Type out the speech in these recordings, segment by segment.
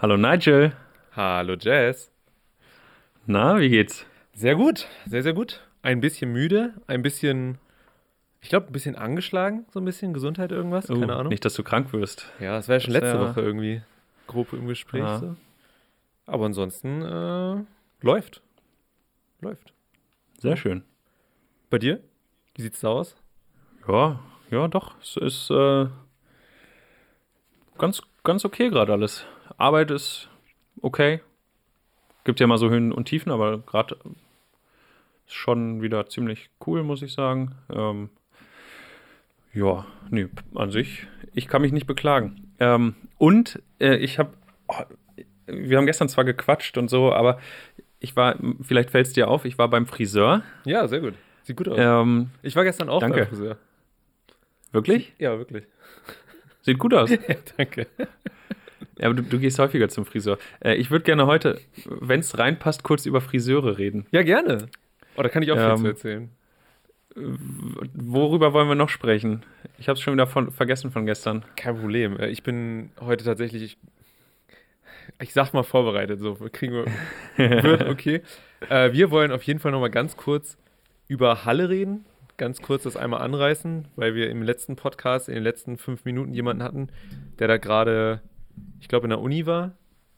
Hallo Nigel. Hallo Jazz. Na, wie geht's? Sehr gut, sehr, sehr gut. Ein bisschen müde, ein bisschen, ich glaube, ein bisschen angeschlagen, so ein bisschen Gesundheit, irgendwas, Oh, keine Ahnung. Nicht, dass du krank wirst. Ja, das war ja schon letzte wär- Woche irgendwie grob im Gespräch. Ja. So. Aber ansonsten äh, läuft. Läuft. Sehr schön. Bei dir? Wie sieht's da aus? Ja, ja, doch. Es ist äh, ganz, ganz okay gerade alles. Arbeit ist okay. Gibt ja mal so Höhen und Tiefen, aber gerade ist schon wieder ziemlich cool, muss ich sagen. Ähm, ja, nee, an sich, ich kann mich nicht beklagen. Ähm, und äh, ich habe, wir haben gestern zwar gequatscht und so, aber ich war, vielleicht fällt es dir auf, ich war beim Friseur. Ja, sehr gut. Sieht gut aus. Ähm, Ich war gestern auch danke. beim Friseur. wirklich? Ja, wirklich. Sieht gut aus. ja, danke. Ja, aber du, du gehst häufiger zum Friseur. Äh, ich würde gerne heute, wenn es reinpasst, kurz über Friseure reden. Ja, gerne. Oh, da kann ich auch viel Ähm, zu erzählen. Worüber wollen wir noch sprechen? Ich habe es schon wieder von, vergessen von gestern. Kein Problem. Äh, Ich bin heute tatsächlich, ich, ich sag mal vorbereitet, so kriegen wir, wird okay. Äh, wir wollen auf jeden Fall noch mal ganz kurz über Halle reden, ganz kurz das einmal anreißen, weil wir im letzten Podcast, in den letzten fünf Minuten jemanden hatten, der da gerade, ich glaube, in der Uni war.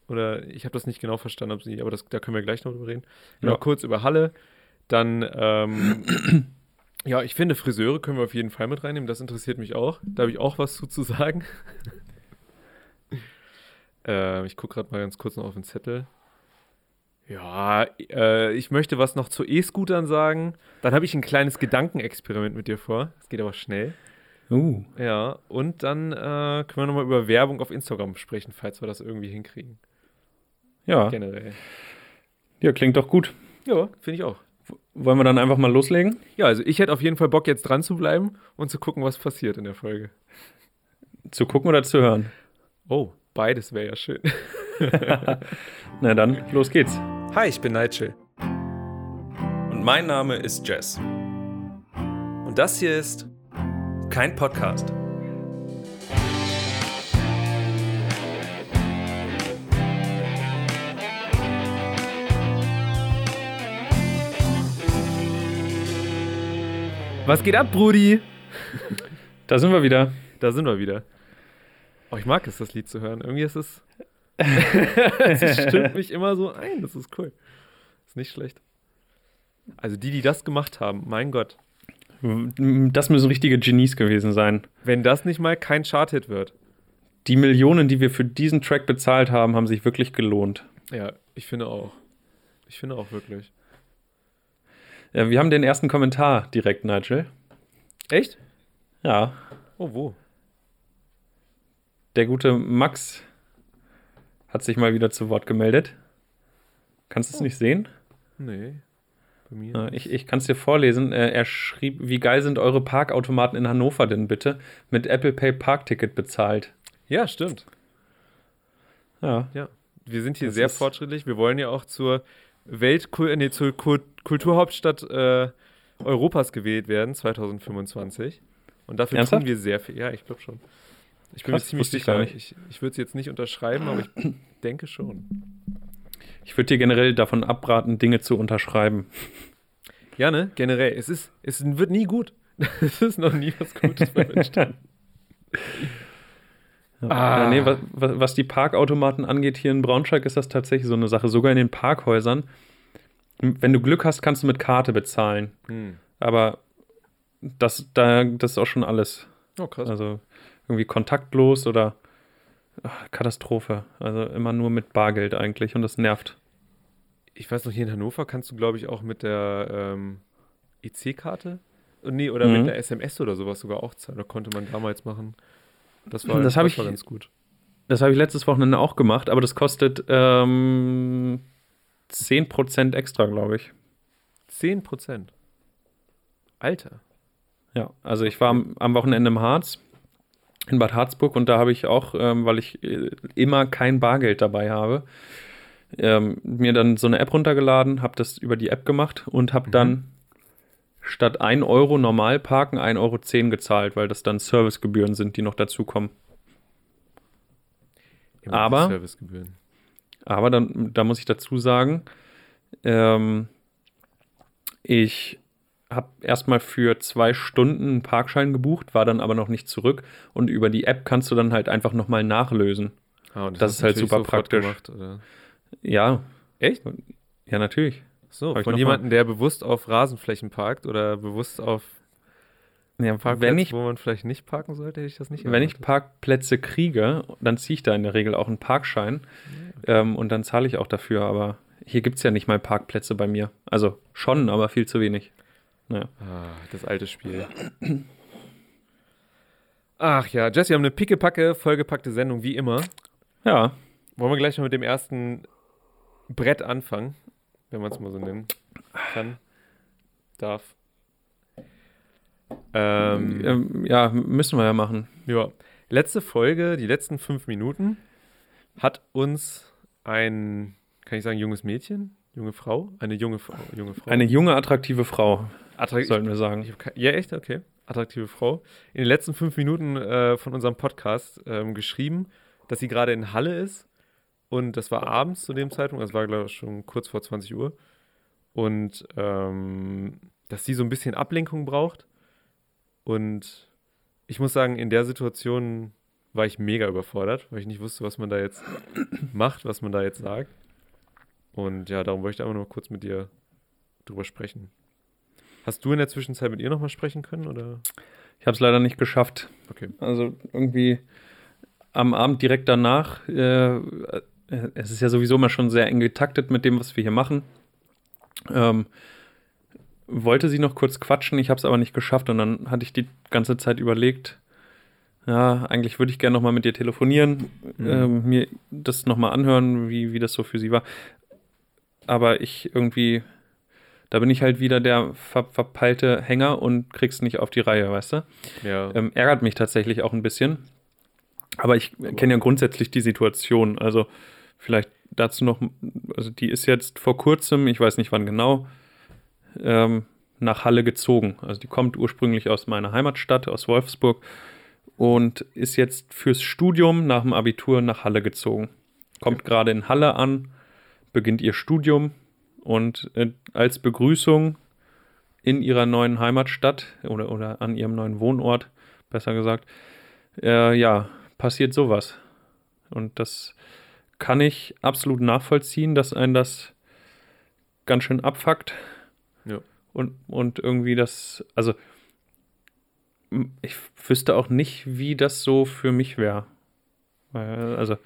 Oder ich habe das nicht genau verstanden, ob sie, aber das, da können wir gleich noch drüber reden. Genau, Ja. kurz über Halle. Dann, ähm, ja, ich finde, Friseure können wir auf jeden Fall mit reinnehmen. Das interessiert mich auch. Da habe ich auch was zu, zu sagen. äh, ich gucke gerade mal ganz kurz noch auf den Zettel. Ja, äh, ich möchte was noch zu E-Scootern sagen. Dann habe ich ein kleines Gedankenexperiment mit dir vor. Das geht aber schnell. Uh, Ja, und dann äh, können wir nochmal über Werbung auf Instagram sprechen, falls wir das irgendwie hinkriegen. ja. Generell. ja, klingt doch gut. Ja, finde ich auch. Wollen wir dann einfach mal loslegen? Ja, also ich hätte auf jeden Fall Bock, jetzt dran zu bleiben und zu gucken, was passiert in der Folge. Zu gucken oder zu hören? Oh, beides wäre ja schön. Na dann, los geht's. Hi, ich bin Nigel. Und mein Name ist Jess. Und das hier ist Kein Podcast. Was geht ab, Brudi? Da sind wir wieder. Da sind wir wieder. Oh, ich mag es, das Lied zu hören. Irgendwie ist es. es stimmt mich immer so ein. Das ist cool. Ist nicht schlecht. Also die, die das gemacht haben, mein Gott. Das müssen richtige Genies gewesen sein. Wenn das nicht mal kein Chart-Hit wird. Die Millionen, die wir für diesen Track bezahlt haben, haben sich wirklich gelohnt. Ja, ich finde auch. Ich finde auch wirklich. Ja, wir haben den ersten Kommentar direkt, Nigel. Echt? Ja, Oh, wo? der gute Max hat sich mal wieder zu Wort gemeldet. Kannst du es nicht sehen? Nee. Äh, Ich, ich kann es dir vorlesen. Äh, Er schrieb, wie geil sind eure Parkautomaten in Hannover denn bitte? Mit Apple Pay Parkticket bezahlt. Ja, stimmt. Ja, Wir sind hier Das sehr fortschrittlich. Wir wollen ja auch zur Weltkul nee, zur Kul Kulturhauptstadt äh, Europas gewählt werden, 2025. Und dafür Ernsthaft? tun wir sehr viel. Ja, ich glaube schon. Ich bin Krass, mir ziemlich ich sicher. Ich, nicht. ich, würde es jetzt nicht unterschreiben, aber ich denke schon. Ich würde dir generell davon abraten, Dinge zu unterschreiben. Ja, ne? Generell. Es, ist, es wird nie gut. Es ist noch nie was Gutes beim Entstehen. Ja, Ah. ja, nee, was, was was die Parkautomaten angeht, hier in Braunschweig ist das tatsächlich so eine Sache. Sogar in den Parkhäusern. Wenn du Glück hast, kannst du mit Karte bezahlen. Hm. Aber das, da, das ist auch schon alles. Oh, krass. Also irgendwie kontaktlos oder ach, Katastrophe. Also immer nur mit Bargeld eigentlich und das nervt. Ich weiß noch, hier in Hannover kannst du, glaube ich, auch mit der ähm, EC-Karte nee, oder Mhm. mit der SMS oder sowas sogar auch zahlen. Da konnte man damals machen. Das war, Das hab ich- war ganz gut. Das habe ich letztes Wochenende auch gemacht, aber das kostet ähm, 10% extra, glaube ich. 10 Prozent. Alter. Ja, also ich war am, am Wochenende im Harz, in Bad Harzburg, und da habe ich auch, ähm, weil ich äh, immer kein Bargeld dabei habe, ähm, mir dann so eine App runtergeladen, habe das über die App gemacht und habe Mhm. dann statt 1 Euro normal parken 1,10 Euro gezahlt, weil das dann Servicegebühren sind, die noch dazukommen. Immer Aber- Servicegebühren. Aber dann, da muss ich dazu sagen, ähm, ich habe erstmal für zwei Stunden einen Parkschein gebucht, war dann aber noch nicht zurück und über die App kannst du dann halt einfach nochmal nachlösen. Ah, Das hast ist halt super praktisch. Gemacht? Ja, Echt? ja, natürlich. So, Hab von jemandem, der bewusst auf Rasenflächen parkt oder bewusst auf Ja, Parkplätzen, wenn ich, wo man vielleicht nicht parken sollte, hätte ich das nicht wenn ich erwartet. Parkplätze kriege, dann ziehe ich da in der Regel auch einen Parkschein ähm, und dann zahle ich auch dafür. Aber hier gibt es ja nicht mal Parkplätze bei mir. Also schon, aber viel zu wenig. Naja. Ah, das alte Spiel. Ach ja, Jesse, wir haben eine pickepacke, vollgepackte Sendung, wie immer. Ja, Wollen wir gleich mal mit dem ersten Brett anfangen, wenn man es mal so nennen kann, darf. Ähm, ähm, ja, müssen wir ja machen. ja. Letzte Folge, die letzten fünf Minuten, hat uns ein, kann ich sagen, junges Mädchen, junge Frau, eine junge Frau, junge Frau. Eine junge, attraktive Frau, Attrakt- sollten wir sagen. Ich hab kein- ja, echt? Okay. Attraktive Frau. In den letzten fünf Minuten äh, von unserem Podcast ähm, geschrieben, dass sie gerade in Halle ist. Und das war abends zu dem Zeitpunkt, das war, glaube ich, schon kurz vor 20 Uhr. Und ähm, dass sie so ein bisschen Ablenkung braucht. Und ich muss sagen, in der Situation war ich mega überfordert, weil ich nicht wusste, was man da jetzt macht, was man da jetzt sagt. Und ja, darum wollte ich einfach nur kurz mit dir drüber sprechen. Hast du in der Zwischenzeit mit ihr nochmal sprechen können? Oder? Ich habe es leider nicht geschafft. Okay. Also irgendwie am Abend direkt danach, äh, äh, es ist ja sowieso immer schon sehr eng getaktet mit dem, was wir hier machen. Ähm, wollte sie noch kurz quatschen, ich habe es aber nicht geschafft und dann hatte ich die ganze Zeit überlegt, ja, eigentlich würde ich gerne nochmal mit dir telefonieren, Mhm. ähm, mir das nochmal anhören, wie, wie das so für sie war. Aber ich irgendwie, da bin ich halt wieder der ver verpeilte Hänger und krieg's nicht auf die Reihe, weißt du? Ja. Ähm, ärgert mich tatsächlich auch ein bisschen. Aber ich kenne ja grundsätzlich die Situation. Also vielleicht dazu noch, also die ist jetzt vor kurzem, ich weiß nicht wann genau, ähm, nach Halle gezogen. Also die kommt ursprünglich aus meiner Heimatstadt, aus Wolfsburg und ist jetzt fürs Studium nach dem Abitur nach Halle gezogen. Kommt gerade in Halle an, beginnt ihr Studium und äh, als Begrüßung in ihrer neuen Heimatstadt oder, oder an ihrem neuen Wohnort, besser gesagt, äh, ja, passiert sowas. Und das kann ich absolut nachvollziehen, dass ein das ganz schön abfuckt. Ja. Und, und irgendwie das, also ich wüsste auch nicht, wie das so für mich wäre. Also,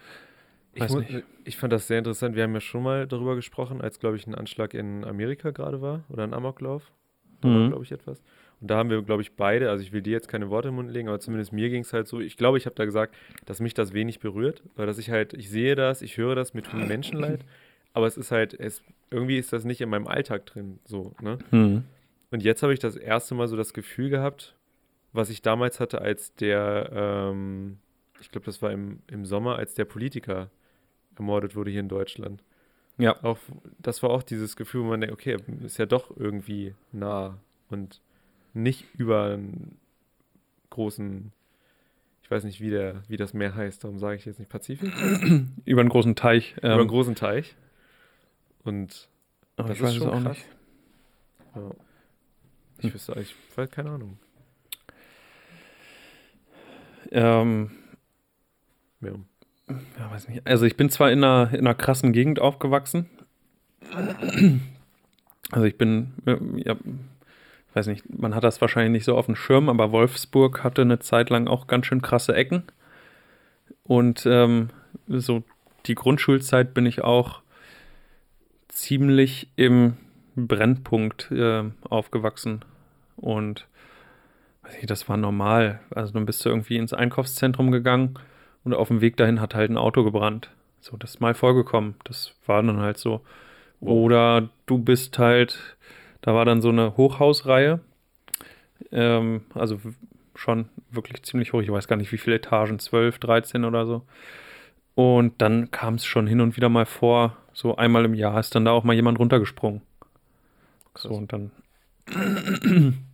ich, weiß mu- nicht. ich fand das sehr interessant. Wir haben ja schon mal darüber gesprochen, als, glaube ich, ein Anschlag in Amerika gerade war oder ein Amoklauf. Da war, Mhm. glaube ich, etwas. Und da haben wir, glaube ich, beide, also ich will dir jetzt keine Worte im Mund legen, aber zumindest mir ging es halt so. Ich glaube, ich habe da gesagt, dass mich das wenig berührt, weil dass ich halt, ich sehe das, ich höre das, mir tun Menschen leid, aber es ist halt, es, irgendwie ist das nicht in meinem Alltag drin, so, ne? hm. Und jetzt habe ich das erste Mal so das Gefühl gehabt, was ich damals hatte, als der, ähm, ich glaube, das war im, im Sommer, als der Politiker ermordet wurde hier in Deutschland. Ja. Auch, das war auch dieses Gefühl, wo man denkt, okay, ist ja doch irgendwie nah und nicht über einen großen, ich weiß nicht, wie, der, wie das Meer heißt, darum sage ich jetzt nicht Pazifik, über einen großen Teich. über einen Ähm, großen Teich. Und aber das ich weiß ist es schon auch krass. nicht. ja, ich Hm. wüsste, ich weiß keine Ahnung. Ähm, Ja. Ja, weiß nicht. Also ich bin zwar in einer, in einer krassen Gegend aufgewachsen. Also ich bin, ja, weiß nicht, man hat das wahrscheinlich nicht so auf dem Schirm, aber Wolfsburg hatte eine Zeit lang auch ganz schön krasse Ecken. Und ähm, so die Grundschulzeit bin ich auch ziemlich im Brennpunkt äh, aufgewachsen. Und weiß nicht, das war normal. Also dann bist du irgendwie ins Einkaufszentrum gegangen und auf dem Weg dahin hat halt ein Auto gebrannt. So, das ist mal vorgekommen. Das war dann halt so. Oder du bist halt, da war dann so eine Hochhausreihe. Ähm, also schon wirklich ziemlich hoch. Ich weiß gar nicht, wie viele Etagen, 12, 13 oder so. Und dann kam es schon hin und wieder mal vor, so einmal im Jahr ist dann da auch mal jemand runtergesprungen. So und dann.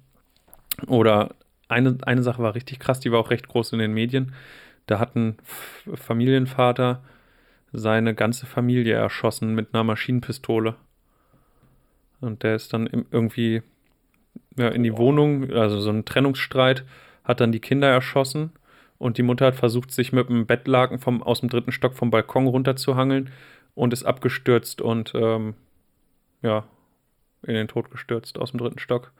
Oder eine, eine Sache war richtig krass, die war auch recht groß in den Medien. Da hat ein Familienvater seine ganze Familie erschossen mit einer Maschinenpistole. Und der ist dann irgendwie ja, in die Wohnung, also so ein Trennungsstreit, hat dann die Kinder erschossen und die Mutter hat versucht, sich mit dem Bettlaken vom, aus dem dritten Stock vom Balkon runterzuhangeln und ist abgestürzt und ähm, ja, in den Tod gestürzt aus dem dritten Stock.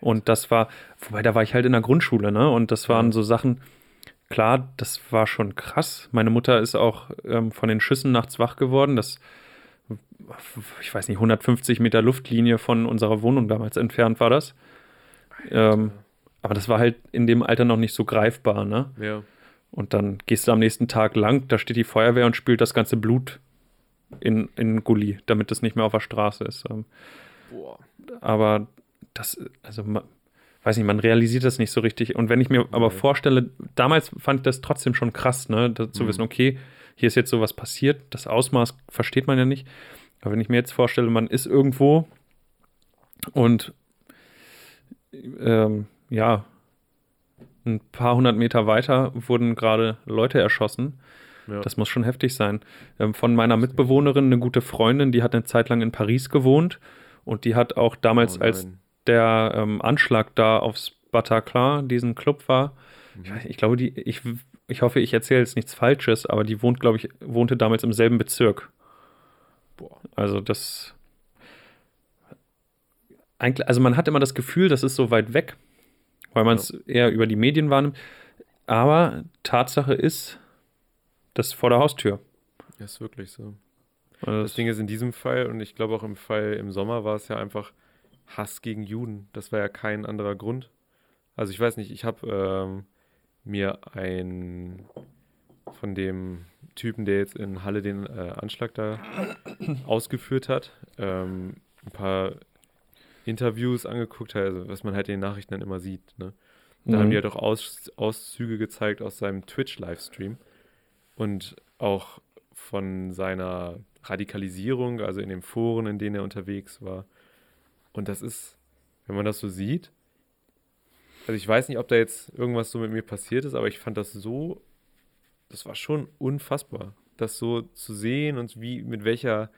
Und das war, wobei da war ich halt in der Grundschule, ne? Und das waren so Sachen, klar, das war schon krass. Meine Mutter ist auch ähm, von den Schüssen nachts wach geworden. Das, ich weiß nicht, 150 Meter Luftlinie von unserer Wohnung damals entfernt war das. Ähm, aber das war halt in dem Alter noch nicht so greifbar, ne? Ja. Und dann gehst du am nächsten Tag lang, da steht die Feuerwehr und spült das ganze Blut in, in Gully, damit das nicht mehr auf der Straße ist. Ähm, Boah. aber das, also weiß nicht, man realisiert das nicht so richtig. Und wenn ich mir aber vorstelle, damals fand ich das trotzdem schon krass, ne, zu Mhm. wissen, okay, hier ist jetzt sowas passiert, das Ausmaß versteht man ja nicht. Aber wenn ich mir jetzt vorstelle, man ist irgendwo und ähm, ja, ein paar hundert Meter weiter wurden gerade Leute erschossen. Ja. Das muss schon heftig sein. Ähm, von meiner Mitbewohnerin, eine gute Freundin, die hat eine Zeit lang in Paris gewohnt und die hat auch damals, Oh als. Der ähm, Anschlag da aufs Bataclan, diesen Club war, ich, Mhm. weiß, ich glaube, die, ich, ich hoffe, ich erzähle jetzt nichts Falsches, aber die wohnt, glaube ich, wohnte damals im selben Bezirk. Boah. Also das eigentlich, also man hat immer das Gefühl, das ist so weit weg, weil man es eher über die Medien wahrnimmt. Aber Tatsache ist, das ist vor der Haustür. Ja, ist wirklich so. Also Das Ding ist in diesem Fall, und ich glaube auch im Fall im Sommer war es ja einfach Hass gegen Juden. Das war ja kein anderer Grund. Also ich weiß nicht, ich habe ähm, mir ein von dem Typen, der jetzt in Halle den äh, Anschlag da ausgeführt hat, ähm, ein paar Interviews angeguckt, also was man halt in den Nachrichten dann immer sieht. Ne? Da haben die halt auch Aus, Auszüge gezeigt aus seinem Twitch-Livestream und auch von seiner Radikalisierung, also in den Foren, in denen er unterwegs war. Und das ist, wenn man das so sieht, also ich weiß nicht, ob da jetzt irgendwas so mit mir passiert ist, aber ich fand das so, das war schon unfassbar, das so zu sehen und wie, mit welcher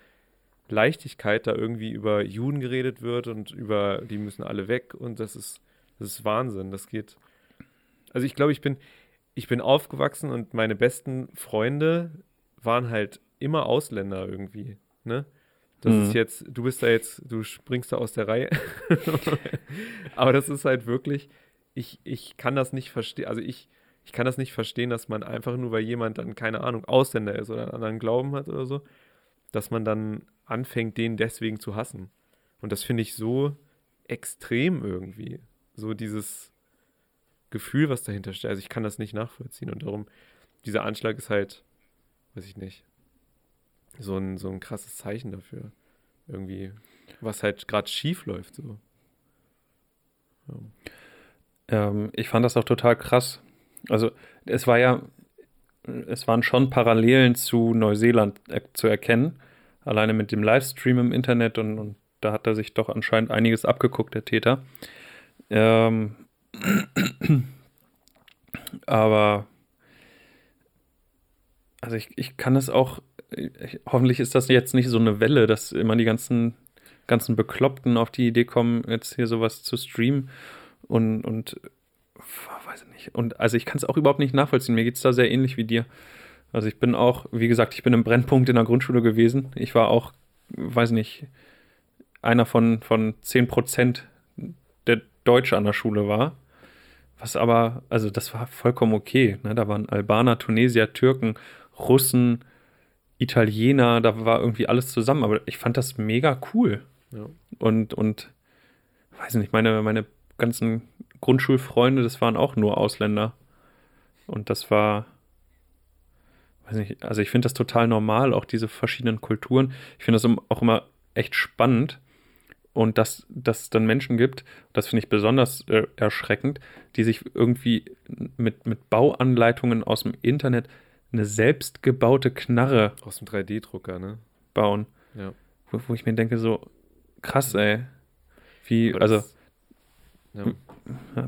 Leichtigkeit da irgendwie über Juden geredet wird und über, die müssen alle weg und das ist, das ist Wahnsinn, das geht. Also ich glaube, ich bin, ich bin aufgewachsen und meine besten Freunde waren halt immer Ausländer irgendwie, ne? Das Mhm. ist jetzt, du bist da jetzt, du springst da aus der Reihe. Aber das ist halt wirklich, ich, ich kann das nicht verstehen, also ich, ich kann das nicht verstehen, dass man einfach nur, weil jemand dann, keine Ahnung, Ausländer ist oder einen anderen Glauben hat oder so, dass man dann anfängt, den deswegen zu hassen. Und das finde ich so extrem irgendwie. So dieses Gefühl, was dahinter steht. Also ich kann das nicht nachvollziehen. Und darum, dieser Anschlag ist halt, weiß ich nicht, so ein, so ein krasses Zeichen dafür. Irgendwie, was halt gerade schief läuft. So. Ja. Ähm, ich fand das auch total krass. Also, es war ja, es waren schon Parallelen zu Neuseeland er zu erkennen. Alleine mit dem Livestream im Internet und, und da hat er sich doch anscheinend einiges abgeguckt, der Täter. Ähm, aber, also ich, ich kann es auch, hoffentlich ist das jetzt nicht so eine Welle, dass immer die ganzen, ganzen Bekloppten auf die Idee kommen, jetzt hier sowas zu streamen und, und weiß ich nicht. Und also ich kann es auch überhaupt nicht nachvollziehen. Mir geht es da sehr ähnlich wie dir. Also ich bin auch, wie gesagt, ich bin im Brennpunkt in der Grundschule gewesen. Ich war auch, weiß nicht, einer von, von 10 Prozent, der Deutsche an der Schule war. Was aber, also das war vollkommen okay. Ne? Da waren Albaner, Tunesier, Türken, Russen, Italiener, da war irgendwie alles zusammen. Aber ich fand das mega cool. Ja. Und, und weiß nicht, meine, meine ganzen Grundschulfreunde, das waren auch nur Ausländer. Und das war, weiß nicht, also ich finde das total normal, auch diese verschiedenen Kulturen. Ich finde das auch immer echt spannend. Und dass dass es dann Menschen gibt, das finde ich besonders äh, erschreckend, die sich irgendwie mit, mit Bauanleitungen aus dem Internet eine selbstgebaute Knarre Aus dem 3D-Drucker, ne? bauen. Ja. Wo, wo ich mir denke, so krass, ey. Wie, also, ja.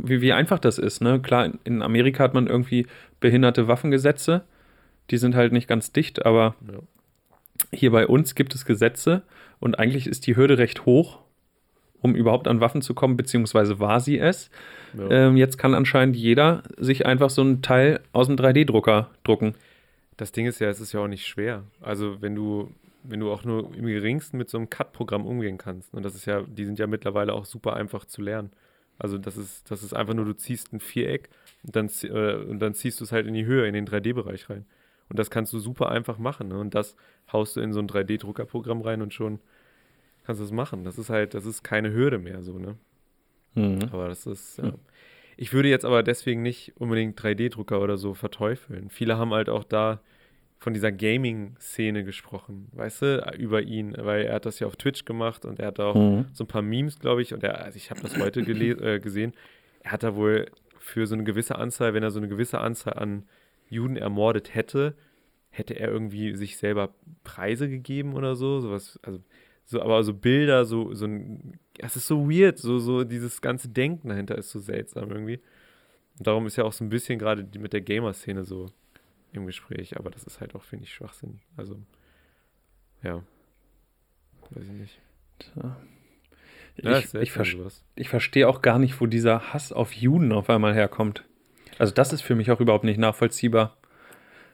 wie, wie einfach das ist, ne? Klar, in, in Amerika hat man irgendwie behinderte Waffengesetze, Die sind halt nicht ganz dicht, aber Ja. hier bei uns gibt es Gesetze und eigentlich ist die Hürde recht hoch, um überhaupt an Waffen zu kommen, beziehungsweise war sie es. Ja. Ähm, jetzt kann anscheinend jeder sich einfach so ein Teil aus dem 3D-Drucker drucken. Das Ding ist ja, es ist ja auch nicht schwer. Also wenn du, wenn du auch nur im geringsten mit so einem Cut-Programm umgehen kannst. Und das ist ja, die sind ja mittlerweile auch super einfach zu lernen. Also das ist, das ist einfach nur, du ziehst ein Viereck und dann, äh, und dann ziehst du es halt in die Höhe, in den 3D-Bereich rein. Und das kannst du super einfach machen. Ne? Und das haust du in so ein 3D-Druckerprogramm rein und schon kannst du es machen. Das ist halt, das ist keine Hürde mehr so, ne? Mhm. Aber das ist, ja. Hm. Ich würde jetzt aber deswegen nicht unbedingt 3D-Drucker oder so verteufeln. Viele haben halt auch da von dieser Gaming-Szene gesprochen, weißt du, über ihn, weil er hat das ja auf Twitch gemacht und er hat auch Mhm. so ein paar Memes, glaube ich, und er, also ich habe das heute äh, gesehen, er hat da wohl für so eine gewisse Anzahl, wenn er so eine gewisse Anzahl an Juden ermordet hätte, hätte er irgendwie sich selber Preise gegeben oder so, sowas, also so, aber so Bilder, so, so ein, es ist so weird, so, so dieses ganze Denken dahinter ist so seltsam irgendwie. Und darum ist ja auch so ein bisschen gerade mit der Gamer-Szene so im Gespräch, aber das ist halt auch, finde ich, Schwachsinn. Also, ja. Weiß ich nicht. Tja. Ja, Ich, ich, ver ich verstehe auch gar nicht, wo dieser Hass auf Juden auf einmal herkommt. Also das ist für mich auch überhaupt nicht nachvollziehbar.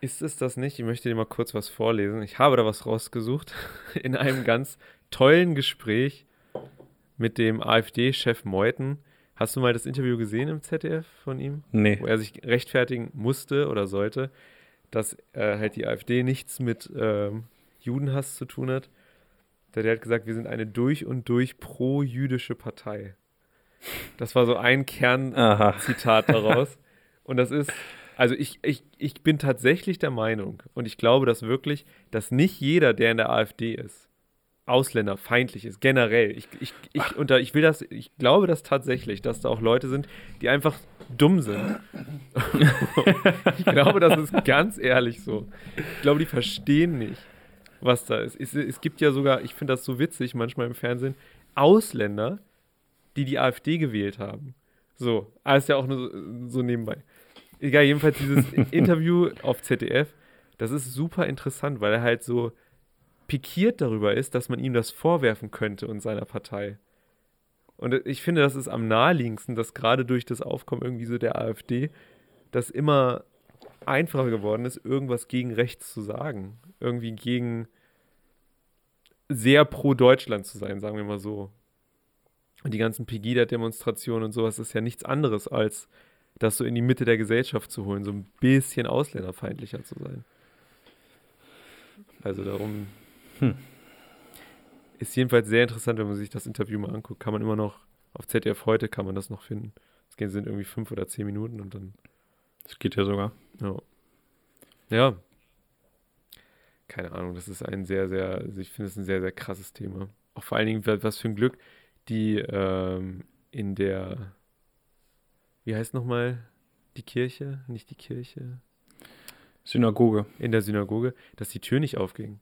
Ist es das nicht? Ich möchte dir mal kurz was vorlesen. Ich habe da was rausgesucht in einem ganz tollen Gespräch mit dem AfD-Chef Meuthen. Hast du mal das Interview gesehen im ZDF von ihm? Nee. wo er sich rechtfertigen musste oder sollte, dass äh, halt die AfD nichts mit ähm, Judenhass zu tun hat. Der, der hat gesagt, wir sind eine durch und durch pro-jüdische Partei. Das war so ein Kernzitat daraus. Und das ist, also ich, ich, ich bin tatsächlich der Meinung, und ich glaube das wirklich, dass nicht jeder, der in der AfD ist, ausländerfeindlich ist, generell. Ich, ich, ich, unter, ich will das, ich glaube das tatsächlich, dass da auch Leute sind, die einfach dumm sind. ich glaube, das ist ganz ehrlich so. Ich glaube, die verstehen nicht, was da ist. Es, es gibt ja sogar, ich finde das so witzig manchmal im Fernsehen, Ausländer, die die AfD gewählt haben. So, alles ja auch nur so, so nebenbei. Egal, jedenfalls dieses Interview auf ZDF, das ist super interessant, weil er halt so pikiert darüber ist, dass man ihm das vorwerfen könnte und seiner Partei. Und ich finde, das ist am naheliegendsten, dass gerade durch das Aufkommen irgendwie so der AfD das immer einfacher geworden ist, irgendwas gegen rechts zu sagen. Irgendwie gegen sehr pro Deutschland zu sein, sagen wir mal so. Und die ganzen Pegida-Demonstrationen und sowas ist ja nichts anderes, als das so in die Mitte der Gesellschaft zu holen, so ein bisschen ausländerfeindlicher zu sein. Also darum Hm. ist jedenfalls sehr interessant, wenn man sich das Interview mal anguckt. Kann man immer noch, auf ZDF heute kann man das noch finden. Es sind irgendwie fünf oder zehn Minuten und dann, Das geht ja sogar. ja. Ja. Keine Ahnung, das ist ein sehr, sehr, also ich finde es ein sehr, sehr krasses Thema. Auch vor allen Dingen, wa- was für ein Glück, die ähm, in der, wie heißt nochmal die Kirche? Nicht die Kirche, Synagoge. in der Synagoge, dass die Tür nicht aufging.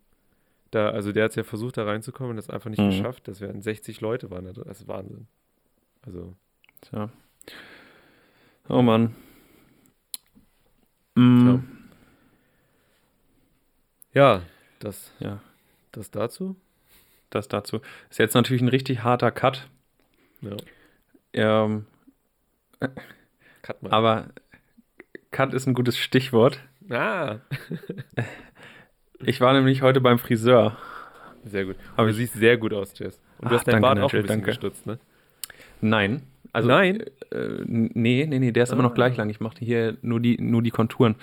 Da, also der hat es ja versucht, da reinzukommen und das einfach nicht Mhm. geschafft. Das wären 60 Leute waren da drin. Das ist Wahnsinn. Also, Tja. Oh Mann. Mm, ja, das, ja, das dazu. das dazu. Ist jetzt natürlich ein richtig harter Cut. Ja. Ähm, Cut mal. aber Cut ist ein gutes Stichwort. Ah, Ich war nämlich heute beim Friseur. sehr gut. Aber du siehst sehr gut aus, Jess. Und du Ach, hast deinen danke, Bart auch ein bisschen danke. gestutzt, ne? Nein. Also, Nein? Äh, nee, nee, nee, der ist immer noch Ah. gleich lang. Ich mache hier nur die, nur die Konturen.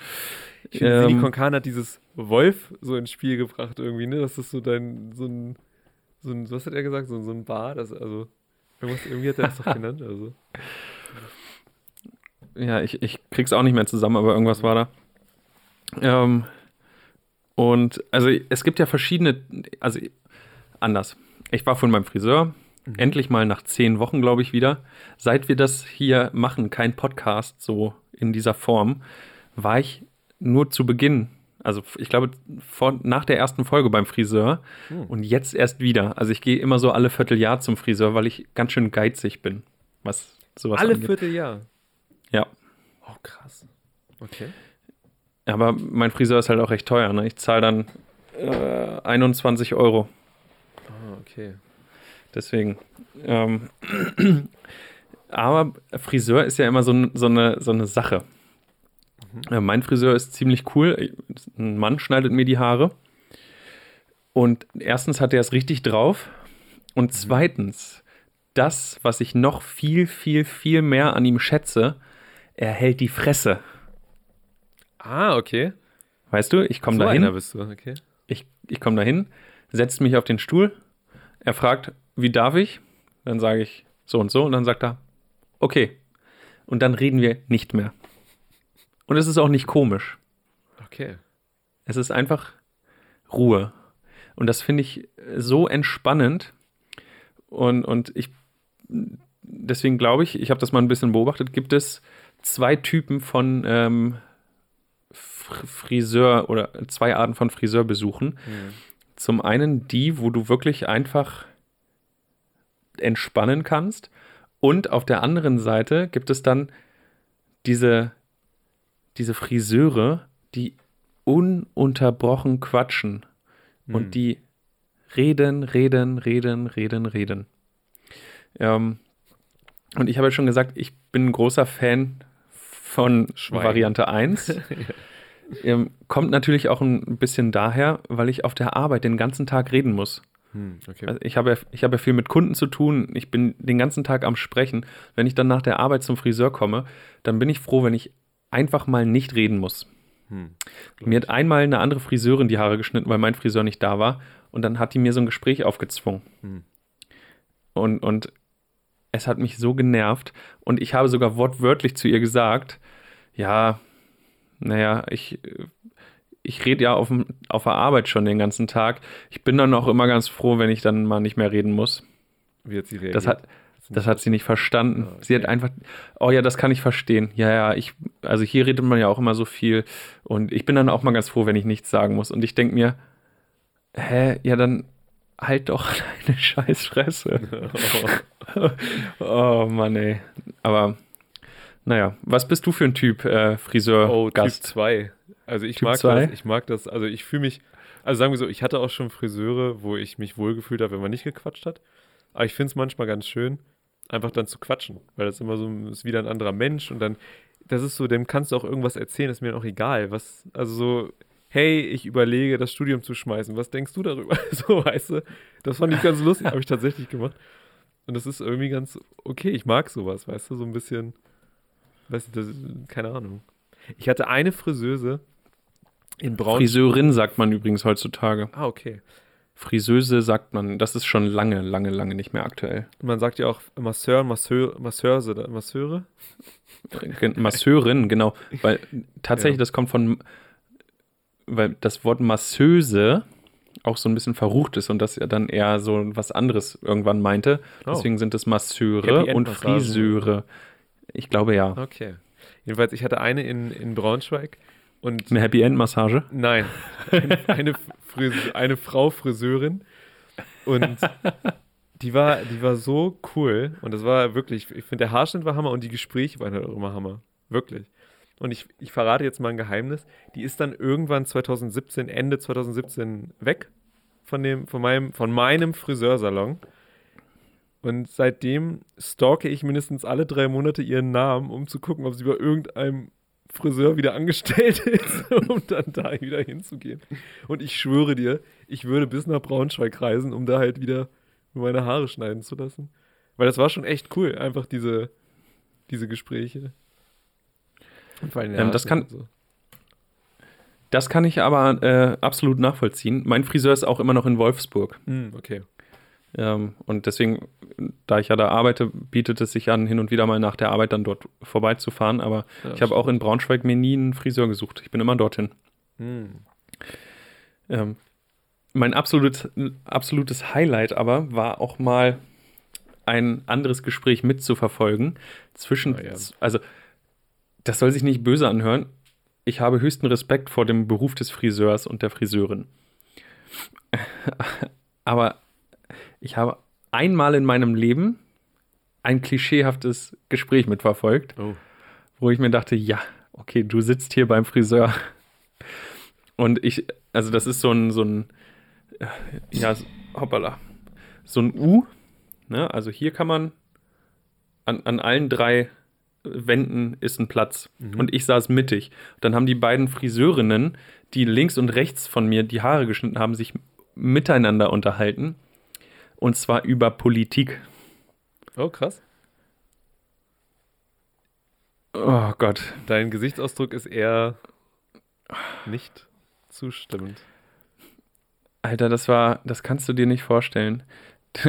Ich finde, Ähm, Konkan hat dieses Wolf so ins Spiel gebracht irgendwie, ne? Das ist so dein, so ein, so ein, was hat er gesagt? So, so ein Bar, das, also, irgendwas, irgendwie hat er das doch genannt, also. Ja, ich, ich krieg's auch nicht mehr zusammen, aber irgendwas war da. Ähm, und also es gibt ja verschiedene, also anders. Ich war von meinem Friseur, endlich mal nach zehn Wochen, glaube ich, wieder. Seit wir das hier machen, kein Podcast so in dieser Form, war ich nur zu Beginn, also ich glaube vor, nach der ersten Folge beim Friseur Hm. und jetzt erst wieder. Also ich gehe immer so alle Vierteljahr zum Friseur, weil ich ganz schön geizig bin, was sowas Alle angeht. Vierteljahr. Ja. Oh, krass. Okay. Aber mein Friseur ist halt auch recht teuer. Ne? Ich zahle dann äh, 21 Euro. Ah, okay. Deswegen. Ähm, aber Friseur ist ja immer so, so, eine, so eine Sache. Mhm. Mein Friseur ist ziemlich cool. Ein Mann schneidet mir die Haare. Und erstens hat er es richtig drauf. Und mhm. zweitens, das, was ich noch viel, viel, viel mehr an ihm schätze, er hält die Fresse. Ah, okay. Weißt du, ich komme so dahin. bist du, okay. Ich, ich komme dahin, setze mich auf den Stuhl. Er fragt, wie darf ich? Dann sage ich so und so. Und dann sagt er, okay. Und dann reden wir nicht mehr. Und es ist auch nicht komisch. Okay. Es ist einfach Ruhe. Und das finde ich so entspannend. Und, und ich, deswegen glaube ich, ich habe das mal ein bisschen beobachtet, gibt es zwei Typen von ähm, Friseur oder zwei Arten von Friseurbesuchen. Mhm. Zum einen die, wo du wirklich einfach entspannen kannst. Und auf der anderen Seite gibt es dann diese, diese Friseure, die ununterbrochen quatschen mhm. und die reden, reden, reden, reden, reden. Ähm, und ich habe ja schon gesagt, ich bin ein großer Fan von Schwein. Variante 1. ähm, kommt natürlich auch ein bisschen daher, weil ich auf der Arbeit den ganzen Tag reden muss. Hm, okay. also ich habe ja, ich hab ja viel mit Kunden zu tun. Ich bin den ganzen Tag am Sprechen. Wenn ich dann nach der Arbeit zum Friseur komme, dann bin ich froh, wenn ich einfach mal nicht reden muss. Hm, mir hat einmal eine andere Friseurin die Haare geschnitten, weil mein Friseur nicht da war. Und dann hat die mir so ein Gespräch aufgezwungen. Hm. Und, und es hat mich so genervt. Und ich habe sogar wortwörtlich zu ihr gesagt, ja, naja, ich, ich rede ja auf, auf der Arbeit schon den ganzen Tag. Ich bin dann auch immer ganz froh, wenn ich dann mal nicht mehr reden muss. Wie hat sie reagiert? Das hat, das hat sie nicht verstanden. Oh, okay. Sie hat einfach, oh ja, das kann ich verstehen. Ja, ja, ich, also hier redet man ja auch immer so viel. Und ich bin dann auch mal ganz froh, wenn ich nichts sagen muss. Und ich denke mir, hä, ja, dann halt doch deine Scheißfresse. Oh. oh Mann, ey. Aber naja, was bist du für ein Typ, äh, Friseur? Oh, Gast? Typ 2. Also ich typ mag zwei? das, ich mag das, also ich fühle mich, also sagen wir so, ich hatte auch schon Friseure, wo ich mich wohlgefühlt habe, wenn man nicht gequatscht hat. Aber ich finde es manchmal ganz schön, einfach dann zu quatschen, weil das immer so ist wieder ein anderer Mensch und dann, das ist so, dem kannst du auch irgendwas erzählen, ist mir auch egal. Was, also so, hey, ich überlege, das Studium zu schmeißen, was denkst du darüber? so, weißt du, das fand ich ganz lustig, habe ich tatsächlich gemacht. Und das ist irgendwie ganz okay, ich mag sowas, weißt du, so ein bisschen Weißt du, das, keine Ahnung. Ich hatte eine Friseuse in Braun. Friseurin sagt man übrigens heutzutage. Ah, okay. Friseuse sagt man, das ist schon lange, lange, lange nicht mehr aktuell. Man sagt ja auch Masseur, Masseur, Masseuse, Masseure? Masseurin, genau. Weil tatsächlich, ja. das kommt von, weil das Wort Masseuse auch so ein bisschen verrucht ist und das ja dann eher so was anderes irgendwann meinte. Oh. Deswegen sind es Masseure und Friseure. Ich glaube ja. Okay. Jedenfalls, ich hatte eine in, in Braunschweig und. Eine Happy End Massage? Nein. Eine, eine, eine Frau Friseurin. Und die war, die war so cool. Und das war wirklich, ich finde, der Haarschnitt war Hammer und die Gespräche waren halt auch immer Hammer. Wirklich. Und ich, ich verrate jetzt mal ein Geheimnis. Die ist dann irgendwann 2017, Ende 2017 weg von, dem, von, meinem, von meinem Friseursalon. Und seitdem stalke ich mindestens alle drei Monate ihren Namen, um zu gucken, ob sie bei irgendeinem Friseur wieder angestellt ist, um dann da wieder hinzugehen. Und ich schwöre dir, ich würde bis nach Braunschweig reisen, um da halt wieder meine Haare schneiden zu lassen. Weil das war schon echt cool, einfach diese, diese Gespräche. Ähm, das kann. So. Das kann ich aber äh, absolut nachvollziehen. Mein Friseur ist auch immer noch in Wolfsburg. Mm, okay. Ähm, und deswegen, da ich ja da arbeite, bietet es sich an, hin und wieder mal nach der Arbeit dann dort vorbeizufahren. Aber ja, ich habe auch in Braunschweig mir nie einen Friseur gesucht. Ich bin immer dorthin. Hm. Ähm, mein absolut, absolutes Highlight aber war auch mal ein anderes Gespräch mitzuverfolgen zwischen, ja, ja. also das soll sich nicht böse anhören. Ich habe höchsten Respekt vor dem Beruf des Friseurs und der Friseurin. Aber ich habe einmal in meinem Leben ein klischeehaftes Gespräch mitverfolgt, oh. wo ich mir dachte, ja, okay, du sitzt hier beim Friseur Und ich, also das ist so ein, so ein, äh, ja, hoppala, so ein U. Ne? Also hier kann man an, an allen drei Wänden ist ein Platz. Mhm. Und ich saß mittig. Dann haben die beiden Friseurinnen, die links und rechts von mir die Haare geschnitten haben, sich miteinander unterhalten. Und zwar über Politik. Oh, krass. Oh Gott. Dein Gesichtsausdruck ist eher nicht zustimmend. Alter, das war, das kannst du dir nicht vorstellen.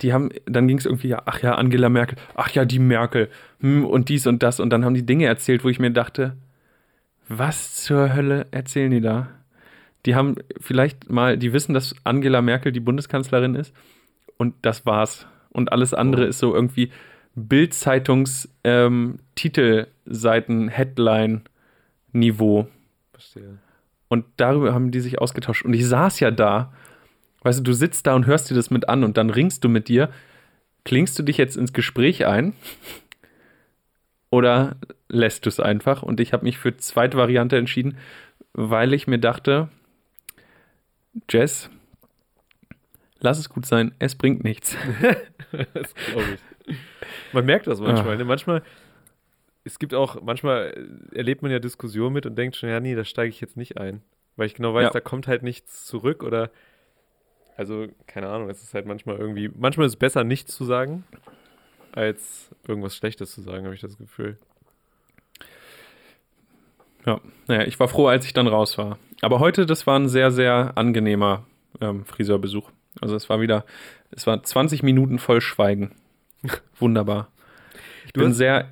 Die haben, dann ging es irgendwie, ja, ach ja, Angela Merkel, ach ja, die Merkel, hm, und dies und das. Und dann haben die Dinge erzählt, wo ich mir dachte, was zur Hölle erzählen die da? Die haben vielleicht mal, die wissen, dass Angela Merkel die Bundeskanzlerin ist und das war's. Und alles andere Oh. ist so irgendwie Bild-Zeitungs ähm. Verstehe. Und darüber haben die sich ausgetauscht. Und ich saß ja da. Weißt du, du sitzt da und hörst dir das mit an und dann ringst du mit dir. Klingst du dich jetzt ins Gespräch ein? Oder lässt du es einfach? Und ich habe mich für zweite Variante entschieden, weil ich mir dachte, Jess, lass es gut sein, es bringt nichts. das glaube ich. Man merkt das manchmal. Ne? Manchmal, es gibt auch, manchmal erlebt man ja Diskussionen mit und denkt schon, ja, nee, da steige ich jetzt nicht ein. Weil ich genau weiß, Ja. da kommt halt nichts zurück oder, also, keine Ahnung, es ist halt manchmal irgendwie, manchmal ist es besser, nichts zu sagen, als irgendwas Schlechtes zu sagen, habe ich das Gefühl. Ja, naja, ich war froh, als ich dann raus war. Aber heute, das war ein sehr, sehr angenehmer ähm, Friseurbesuch. Also es war wieder, es war 20 Minuten voll Schweigen. Wunderbar. Ich Du bin hast- sehr,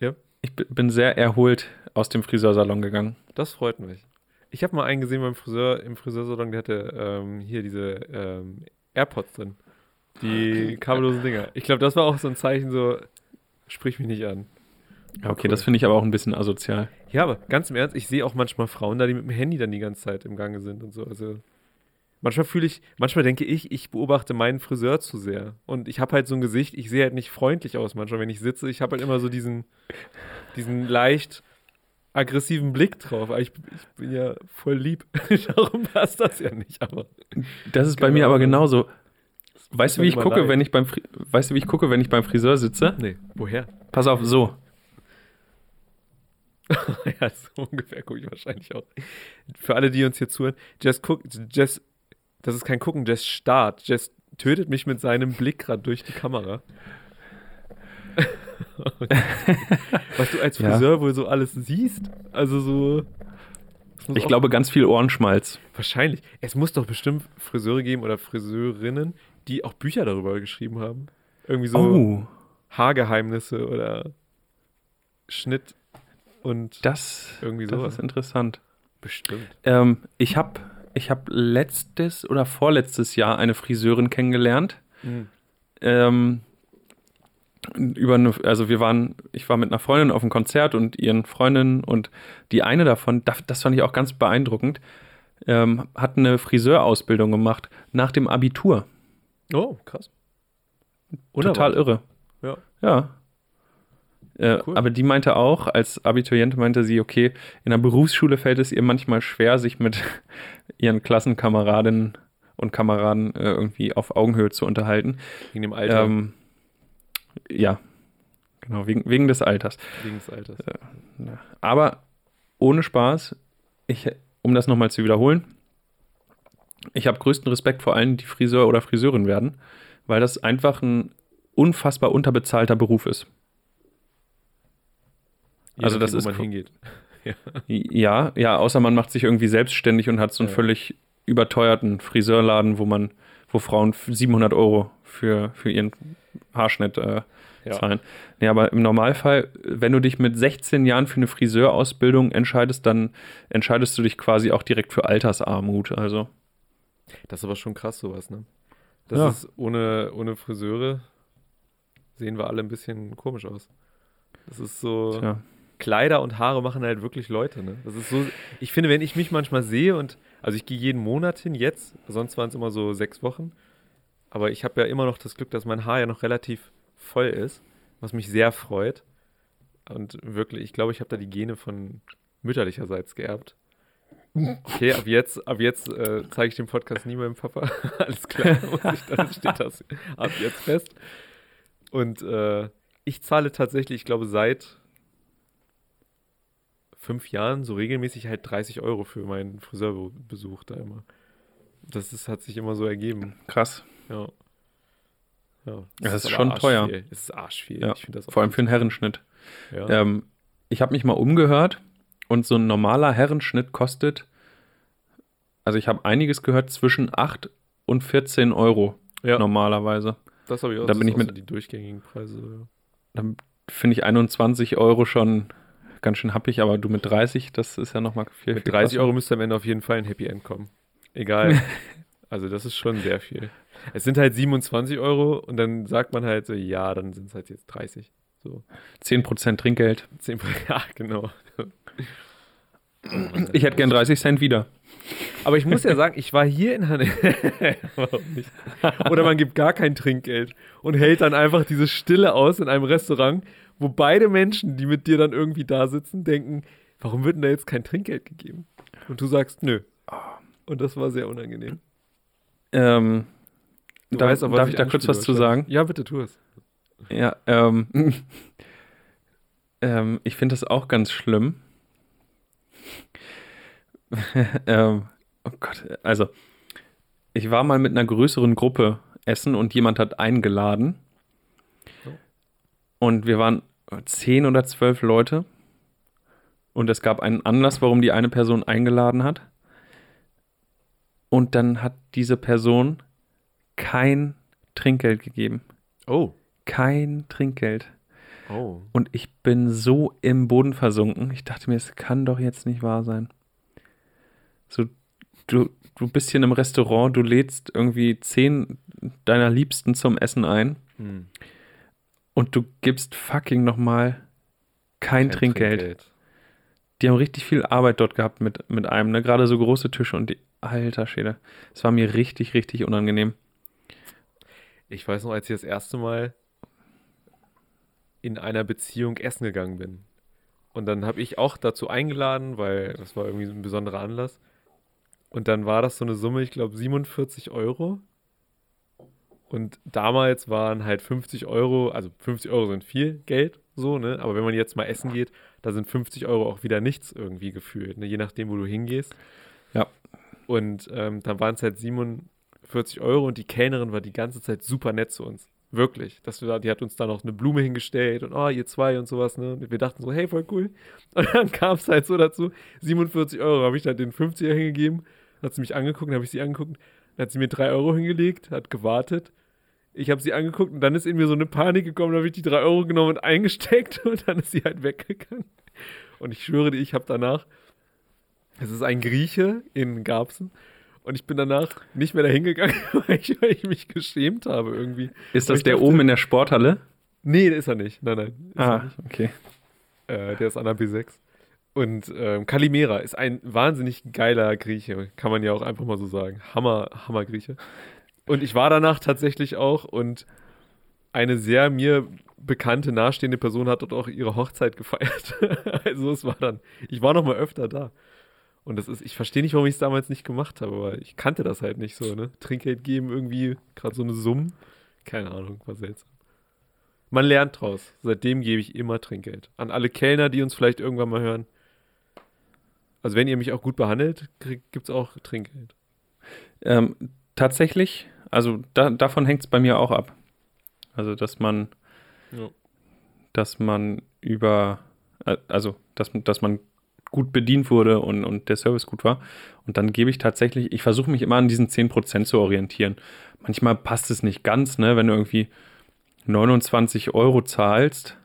Ja. ich bi- bin sehr erholt aus dem Friseursalon gegangen. Das freut mich. Ich habe mal einen gesehen beim Friseur, im Friseursalon, der hatte ähm, hier diese ähm, AirPods drin. Die kabellosen Dinger. Ich glaube, das war auch so ein Zeichen, so, sprich mich nicht an. Okay, cool. das finde ich aber auch ein bisschen asozial. Ja, aber ganz im Ernst, ich sehe auch manchmal Frauen da, die mit dem Handy dann die ganze Zeit im Gange sind und so. Also manchmal fühle ich, manchmal denke ich, ich beobachte meinen Friseur zu sehr. Und ich habe halt so ein Gesicht, ich sehe halt nicht freundlich aus manchmal, wenn ich sitze. Ich habe halt immer so diesen, diesen leicht aggressiven Blick drauf. Ich, ich bin ja voll lieb. Darum passt das ja nicht. Aber Das ist bei Genau. mir aber genauso. Weißt du, wie ich gucke, leid. wenn ich beim Fri weißt du, wie ich gucke, wenn ich beim Friseur sitze? nee, woher? Pass auf, so. ja, so ungefähr gucke ich wahrscheinlich auch. Für alle, die uns hier zuhören, Jess guckt, Jess, das ist kein Gucken, Jess starrt. Jess tötet mich mit seinem Blick gerade durch die Kamera. Was du als Ja. Friseur wohl so alles siehst. Also so. Ich glaube, ganz viel Ohrenschmalz. Wahrscheinlich. Es muss doch bestimmt Friseure geben oder Friseurinnen, die auch Bücher darüber geschrieben haben. Irgendwie so Oh, Haargeheimnisse oder Schnitt und das, irgendwie das sowas. ist interessant. Bestimmt. Ähm, ich habe ich hab letztes oder vorletztes Jahr eine Friseurin kennengelernt. Mhm. Ähm, über eine, also wir waren, ich war mit einer Freundin auf einem Konzert und ihren Freundinnen und die eine davon, das, das fand ich auch ganz beeindruckend, ähm, hat eine Friseurausbildung gemacht nach dem Abitur. Oh, krass. Total irre. Ja. Ja. Äh, Cool. Aber die meinte auch, als Abituriente meinte sie, okay, in der Berufsschule fällt es ihr manchmal schwer, sich mit ihren Klassenkameradinnen und Kameraden äh, irgendwie auf Augenhöhe zu unterhalten. Wegen dem Alter. Ähm, ja, genau, wegen, wegen des Alters. wegen des Alters. Aber ohne Spaß, ich, um das nochmal zu wiederholen, ich habe größten Respekt vor allen, die Friseur oder Friseurin werden, weil das einfach ein unfassbar unterbezahlter Beruf ist. Je also das ist wo man hingeht. Ja, ja, außer man macht sich irgendwie selbstständig und hat so einen Ja. völlig überteuerten Friseurladen, wo man, wo Frauen 700 Euro für, für ihren Haarschnitt äh, Ja. zahlen. Nee, aber im Normalfall, wenn du dich mit 16 Jahren für eine Friseurausbildung entscheidest, dann entscheidest du dich quasi auch direkt für Altersarmut. Also, Das ist aber schon krass, sowas, ne? Das Ja. ist ohne, ohne Friseure sehen wir alle ein bisschen komisch aus. Das ist so. tja. Kleider und Haare machen halt wirklich Leute, ne? Das ist so. Ich finde, wenn ich mich manchmal sehe und. Also ich gehe jeden Monat hin, jetzt. Sonst waren es immer so sechs Wochen. Aber ich habe ja immer noch das Glück, dass mein Haar ja noch relativ voll ist, was mich sehr freut. Und wirklich, ich glaube, ich habe da die Gene von mütterlicherseits geerbt. Okay, ab jetzt, ab jetzt äh, zeige ich den Podcast nie meinem Papa. Alles klar, ich, dann steht das ab jetzt fest. Und äh, ich zahle tatsächlich, ich glaube, seit fünf Jahren so regelmäßig halt 30 Euro für meinen Friseurbesuch da immer. Das ist, hat sich immer so ergeben. Krass. Ja. Ja, Das ist aber schon teuer. arschviel. Es ist arschviel. Ja, das Vor allem für einen Herrenschnitt. ja. Ähm, ich habe mich mal umgehört und so ein normaler Herrenschnitt kostet, also ich habe einiges gehört, zwischen 8 und 14 Euro ja, normalerweise. das habe ich auch. da das bin ist ich mit- so die durchgängigen Preise. Dann finde ich 21 Euro schon ganz schön happig, aber du mit 30, das ist ja nochmal viel. Mit viel 30 krasser. Euro müsste am Ende auf jeden Fall ein Happy End kommen. Egal. also das ist schon sehr viel. Es sind halt 27 Euro und dann sagt man halt so, ja, dann sind es halt jetzt 30. So 10% Trinkgeld. 10 Ja, genau. Ich hätte gern 30 Cent wieder. Aber ich muss ja sagen, ich war hier in Hannover. Warum nicht? Oder man gibt gar kein Trinkgeld und hält dann einfach diese Stille aus in einem Restaurant, wo beide Menschen, die mit dir dann irgendwie da sitzen, denken, warum wird denn da jetzt kein Trinkgeld gegeben? Und du sagst, nö. Und das war sehr unangenehm. Ähm, Du Da- weißt was darf ich da kurz was zu sagen? Ja, bitte tu es. ja, ähm, ähm, ich finde das auch ganz schlimm. ähm, oh Gott, also ich war mal mit einer größeren Gruppe essen und jemand hat eingeladen. Oh. Und wir waren zehn oder zwölf Leute. Und es gab einen Anlass, warum die eine Person eingeladen hat. Und dann hat diese Person kein Trinkgeld gegeben. Oh. Kein Trinkgeld. Oh. Und ich bin so im Boden versunken. Ich dachte mir, es kann doch jetzt nicht wahr sein. So, du, du bist hier in einem Restaurant, du lädst irgendwie zehn deiner Liebsten zum Essen ein Hm. Und du gibst fucking nochmal kein, Trinkgeld. Die haben richtig viel Arbeit dort gehabt mit, mit einem, ne? Gerade so große Tische und die, alter Schäde. Es war mir richtig, richtig unangenehm. Ich weiß noch, als ich das erste Mal in einer Beziehung essen gegangen bin. Und dann habe ich auch dazu eingeladen, weil das war irgendwie so ein besonderer Anlass. Und dann war das so eine Summe, ich glaube 47 Euro. Und damals waren halt 50 Euro, also 50 Euro sind viel Geld, so, ne? Aber wenn man jetzt mal essen geht, da sind 50 Euro auch wieder nichts irgendwie gefühlt, ne? Je nachdem, wo du hingehst. Ja. Und ähm, dann waren es halt 47 Euro und die Kellnerin war die ganze Zeit super nett zu uns. Wirklich. Das, wir da- die hat uns da noch eine Blume hingestellt und oh, ihr zwei und sowas, ne? Und wir dachten so, hey, voll cool. Und dann kam es halt so dazu, 47 Euro habe ich dann den 50er hingegeben, hat sie mich angeguckt, dann habe ich sie angeguckt, dann hat sie mir 3 Euro hingelegt, hat gewartet. Ich habe sie angeguckt und dann ist in mir so eine Panik gekommen, dann habe ich die 3 Euro genommen und eingesteckt und dann ist sie halt weggegangen. Und ich schwöre dir, ich habe danach, es ist ein Grieche in Garbsen und ich bin danach nicht mehr dahin gegangen, weil ich, weil ich mich geschämt habe irgendwie. Ist das der dachte- oben in der Sporthalle? Nee, der ist er nicht. Nein, nein. Ist er Ah, nicht. okay. Äh, der ist an der B6. Und ähm, Kalimera ist ein wahnsinnig geiler Grieche, kann man ja auch einfach mal so sagen. Hammer, Hammer Grieche. Und ich war danach tatsächlich auch und eine sehr mir bekannte, nahestehende Person hat dort auch ihre Hochzeit gefeiert. also es war dann, ich war noch mal öfter da. Und das ist, ich verstehe nicht, warum ich es damals nicht gemacht habe, aber ich kannte das halt nicht so, ne? Trinkgeld geben irgendwie, gerade so eine Summe. Keine Ahnung, war seltsam. Man lernt draus. Seitdem gebe ich immer Trinkgeld. An alle Kellner, die uns vielleicht irgendwann mal hören. Also wenn ihr mich auch gut behandelt, gibt es auch Trinkgeld. Ähm, tatsächlich, also da, davon hängt es bei mir auch ab. Also, dass man, Ja. dass man über, äh, also, dass, dass man gut bedient wurde und, und der Service gut war. Und dann gebe ich tatsächlich, ich versuche mich immer an diesen 10% zu orientieren. Manchmal passt es nicht ganz, ne? Wenn du irgendwie 29 Euro zahlst,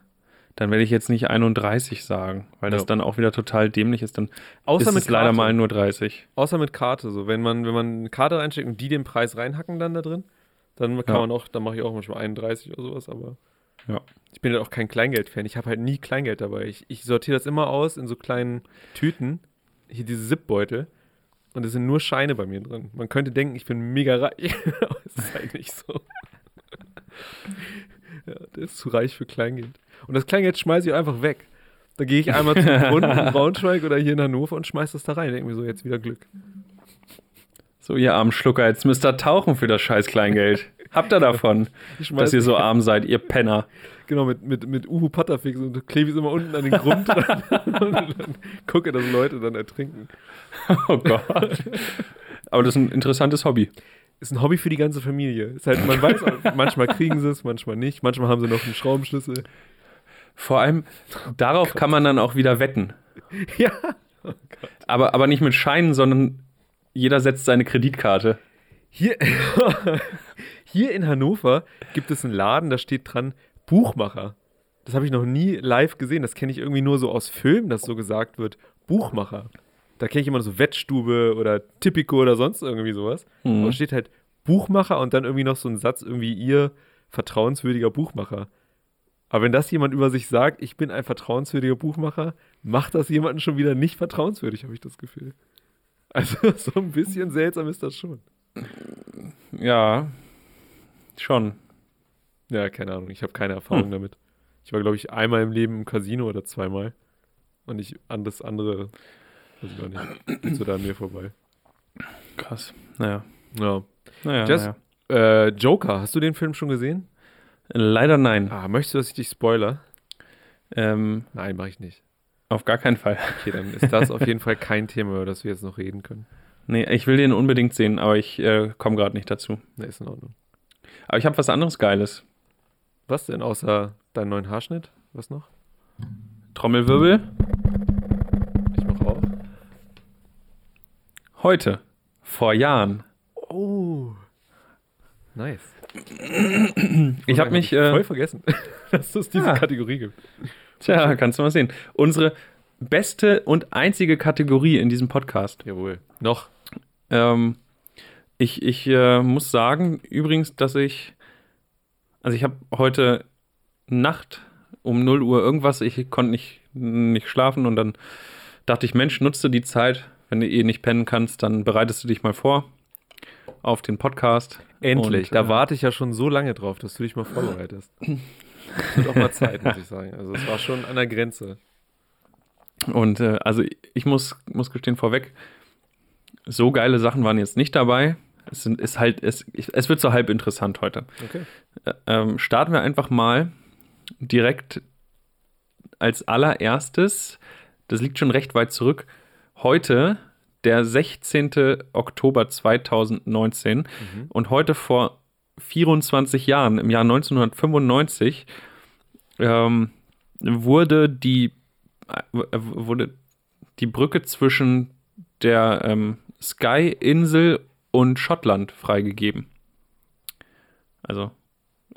dann werde ich jetzt nicht 31 sagen, weil das Ja. dann auch wieder total dämlich ist. Dann Außer ist mit es leider Karte. mal nur 30. Außer mit Karte. So, wenn man, wenn man eine Karte reinsteckt und die den Preis reinhacken dann da drin, dann kann Ja. man auch, dann mache ich auch manchmal 31 oder sowas, aber Ja. ich bin halt auch kein Kleingeld-Fan. Ich habe halt nie Kleingeld dabei. Ich, ich sortiere das immer aus in so kleinen Tüten. Hier diese Zipbeutel. Und es sind nur Scheine bei mir drin. Man könnte denken, ich bin mega reich, aber es ist halt nicht so. ja, der ist zu reich für Kleingeld. Und das Kleingeld schmeiße ich einfach weg. Da gehe ich einmal zum Brunnen in Braunschweig oder hier in Hannover und schmeiß das da rein. Denke mir so, jetzt wieder Glück. So, ihr armen Schlucker, jetzt müsst ihr tauchen für das scheiß Kleingeld. Habt ihr davon, dass ihr so arm seid, ihr Penner. Genau, mit, mit, mit Uhu Patterfix und klebe ich es immer unten an den Grund und dann gucke, dass Leute dann ertrinken. Oh Gott. Aber das ist ein interessantes Hobby. Ist ein Hobby für die ganze Familie. Ist halt, man weiß, manchmal kriegen sie es, manchmal nicht. Manchmal haben sie noch einen Schraubenschlüssel. Vor allem, darauf kann man dann auch wieder wetten. Ja. Aber, aber nicht mit Scheinen, sondern jeder setzt seine Kreditkarte. Hier, hier in Hannover gibt es einen Laden, da steht dran Buchmacher. Das habe ich noch nie live gesehen. Das kenne ich irgendwie nur so aus Filmen, dass so gesagt wird, Buchmacher. Da kenne ich immer so Wettstube oder Tipico oder sonst irgendwie sowas. Mhm. Aber da steht halt Buchmacher und dann irgendwie noch so ein Satz, irgendwie ihr vertrauenswürdiger Buchmacher. Aber wenn das jemand über sich sagt, ich bin ein vertrauenswürdiger Buchmacher, macht das jemanden schon wieder nicht vertrauenswürdig, habe ich das Gefühl. Also so ein bisschen seltsam ist das schon. Ja, schon. Ja, keine Ahnung. Ich habe keine Erfahrung Hm. damit. Ich war, glaube ich, einmal im Leben im Casino oder zweimal. Und ich an das andere, weiß ich gar nicht, geht so da an mir vorbei. Krass. Naja. Ja. Naja, Just- naja. Äh, Joker, hast du den Film schon gesehen? Leider nein. Ah, möchtest du, dass ich dich spoiler? Ähm, Nein, mache ich nicht. auf gar keinen Fall. Okay, dann ist das auf jeden Fall kein Thema, über das wir jetzt noch reden können. Nee, ich will den unbedingt sehen, aber ich äh, komme gerade nicht dazu. Ne, ist in Ordnung. Aber ich habe was anderes Geiles. Was denn außer deinen neuen Haarschnitt? Was noch? Trommelwirbel. Ich mache auch. Heute. Vor Jahren. Oh. Nice. Ich habe mich. voll Äh, vergessen, dass es diese Ah. Kategorie gibt. tja, kannst du mal sehen. Unsere beste und einzige Kategorie in diesem Podcast. Jawohl. Noch. Ähm, ich ich äh, muss sagen, übrigens, dass ich. Also, ich habe heute Nacht um 0 Uhr irgendwas, ich konnte nicht, nicht schlafen und dann dachte ich, Mensch, nutze die Zeit. Wenn du eh nicht pennen kannst, dann bereitest du dich mal vor auf den Podcast. Endlich. Und, da äh, warte ich ja schon so lange drauf, dass du dich mal vorbereitest. Wird auch mal Zeit, muss ich sagen. Also es war schon an der Grenze. Und äh, also ich muss, muss gestehen vorweg, so geile Sachen waren jetzt nicht dabei. Es sind, ist halt, es, es wird so halb interessant heute. Okay. Ähm, starten wir einfach mal direkt als allererstes, das liegt schon recht weit zurück, heute, der 16. Oktober 2019 Mhm. und heute vor 24 Jahren, im Jahr 1995, ähm, wurde die äh, wurde die Brücke zwischen der ähm, Sky-Insel und Schottland freigegeben. Also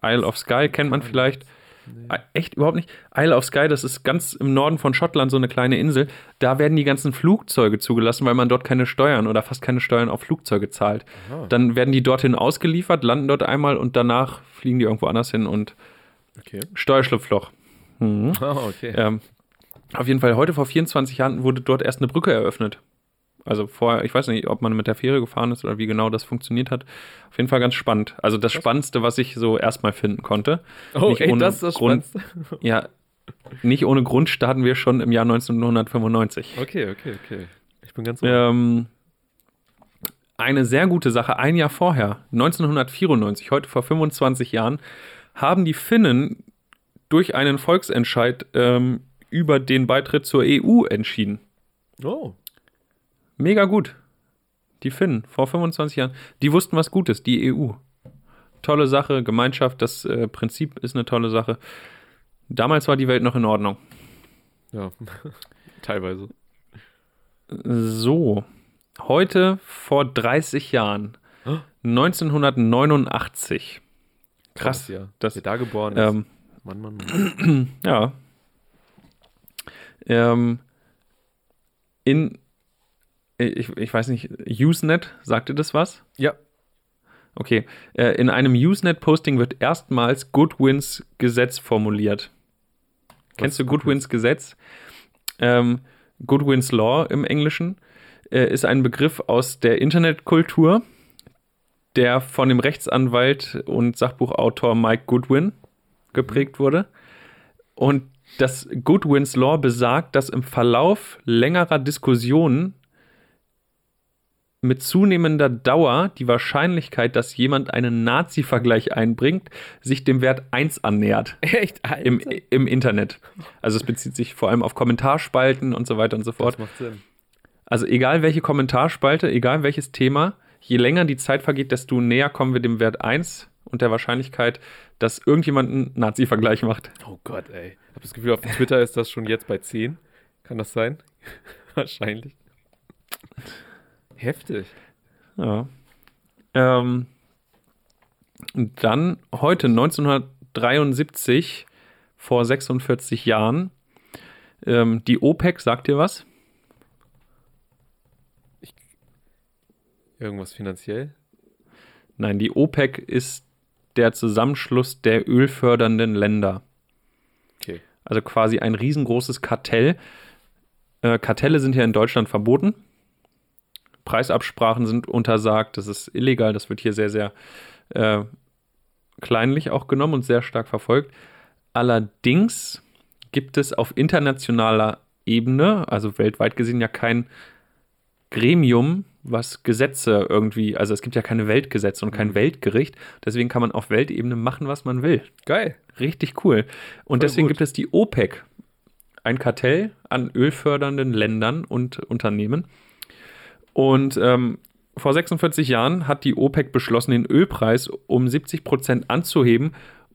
Isle of Skye kennt man vielleicht. Nee. Echt überhaupt nicht. Isle of Skye, das ist ganz im Norden von Schottland so eine kleine Insel. Da werden die ganzen Flugzeuge zugelassen, weil man dort keine Steuern oder fast keine Steuern auf Flugzeuge zahlt. Aha. Dann werden die dorthin ausgeliefert, landen dort einmal und danach fliegen die irgendwo anders hin und Okay. Steuerschlupfloch. Mhm. Ah, okay. Ähm, auf jeden Fall, heute vor 24 Jahren wurde dort erst eine Brücke eröffnet. Also vorher, ich weiß nicht, ob man mit der Fähre gefahren ist oder wie genau das funktioniert hat. Auf jeden Fall ganz spannend. Also das Spannendste, was ich so erstmal finden konnte. oh, nicht ey, ohne das ist das Grund. Spannendste. Ja, nicht ohne Grund starten wir schon im Jahr 1995. Okay, okay, okay. Ich bin ganz Ähm, eine sehr gute Sache, ein Jahr vorher, 1994, heute vor 25 Jahren, haben die Finnen durch einen Volksentscheid ähm, über den Beitritt zur EU entschieden. Oh, Mega gut. Die Finnen vor 25 Jahren, die wussten was Gutes, die EU. Tolle Sache, Gemeinschaft, das äh, Prinzip ist eine tolle Sache. Damals war die Welt noch in Ordnung. ja. Teilweise. So, heute vor 30 Jahren, Oh. 1989. Krass, ja. das- Wer da geboren ist. Ähm, Mann, Mann, Mann. ja. Ähm, in, ich, ich weiß nicht, Usenet, sagte das was? Ja. Okay. Äh, in einem Usenet-Posting wird erstmals Goodwins Gesetz formuliert. Kennst du Goodwins Gesetz? Ähm, Goodwins Law im Englischen äh, ist ein Begriff aus der Internetkultur, der von dem Rechtsanwalt und Sachbuchautor Mike Goodwin geprägt wurde. Und Das Goodwins Law besagt, dass im Verlauf längerer Diskussionen mit zunehmender Dauer die Wahrscheinlichkeit, dass jemand einen Nazi-Vergleich einbringt, sich dem Wert 1 annähert. Echt? Im, Im Internet. Also es bezieht sich vor allem auf Kommentarspalten und so weiter und so fort. Das macht Sinn. Also egal welche Kommentarspalte, egal welches Thema, je länger die Zeit vergeht, desto näher kommen wir dem Wert 1 und der Wahrscheinlichkeit, dass irgendjemand einen Nazi-Vergleich macht. Oh Gott, ey. Ich habe das Gefühl, auf Twitter ist das schon jetzt bei 10. Kann das sein? Wahrscheinlich. Heftig. Ja. Ähm, dann heute 1973, vor 46 Jahren, ähm, die OPEC, sagt ihr was? Irgendwas finanziell? Nein, die OPEC ist der Zusammenschluss der ölfördernden Länder. Okay. Also quasi ein riesengroßes Kartell. Äh, Kartelle sind ja in Deutschland verboten. Preisabsprachen sind untersagt. Das ist illegal. Das wird hier sehr, sehr äh, kleinlich auch genommen und sehr stark verfolgt. Allerdings gibt es auf internationaler Ebene, also weltweit gesehen, ja kein Gremium, was Gesetze irgendwie, also es gibt ja keine Weltgesetze und kein Mhm. Weltgericht. Deswegen kann man auf Weltebene machen, was man will. Geil. Richtig cool. Und Voll deswegen gut. gibt es die OPEC, ein Kartell an ölfördernden Ländern und Unternehmen. Und ähm, vor 46 Jahren hat die OPEC beschlossen, den Ölpreis um 70 Prozent anzuheben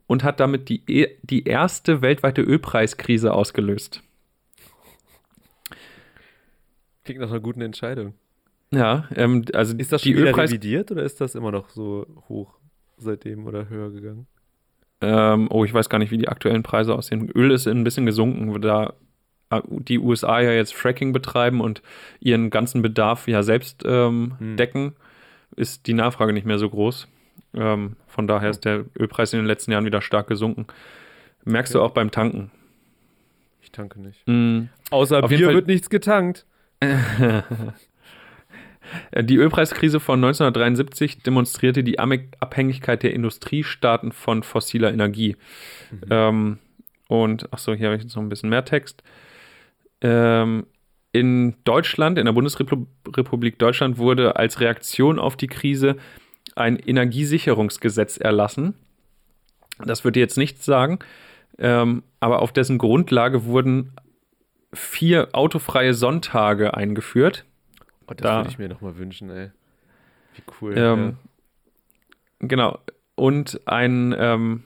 und hat damit die, e- die erste weltweite Ölpreiskrise ausgelöst. Klingt nach einer guten Entscheidung. Ja, ähm, also Ist das die schon wieder Ölpreis. revidiert oder ist das immer noch so hoch seitdem oder höher gegangen? Ähm, oh, ich weiß gar nicht, wie die aktuellen Preise aussehen. Öl ist ein bisschen gesunken, da die USA ja jetzt Fracking betreiben und ihren ganzen Bedarf ja selbst ähm, Hm. decken, ist die Nachfrage nicht mehr so groß. Ähm, von daher ist der Ölpreis in den letzten Jahren wieder stark gesunken. Merkst du Okay. auch beim Tanken. Ich tanke nicht. Mm. Außer Auf Bier wird nichts getankt. Äh, Die Ölpreiskrise von 1973 demonstrierte die Abhängigkeit der Industriestaaten von fossiler Energie. Ähm, und, achso, hier habe ich jetzt noch ein bisschen mehr Text. Ähm, in Deutschland, in der Bundesrepublik Deutschland, wurde als Reaktion auf die Krise ein Energiesicherungsgesetz erlassen. Das würde jetzt nichts sagen, ähm, aber auf dessen Grundlage wurden vier autofreie Sonntage eingeführt. Oh, das Da- würde ich mir nochmal wünschen, ey. Wie cool. Ähm, Genau. Und ein, ähm,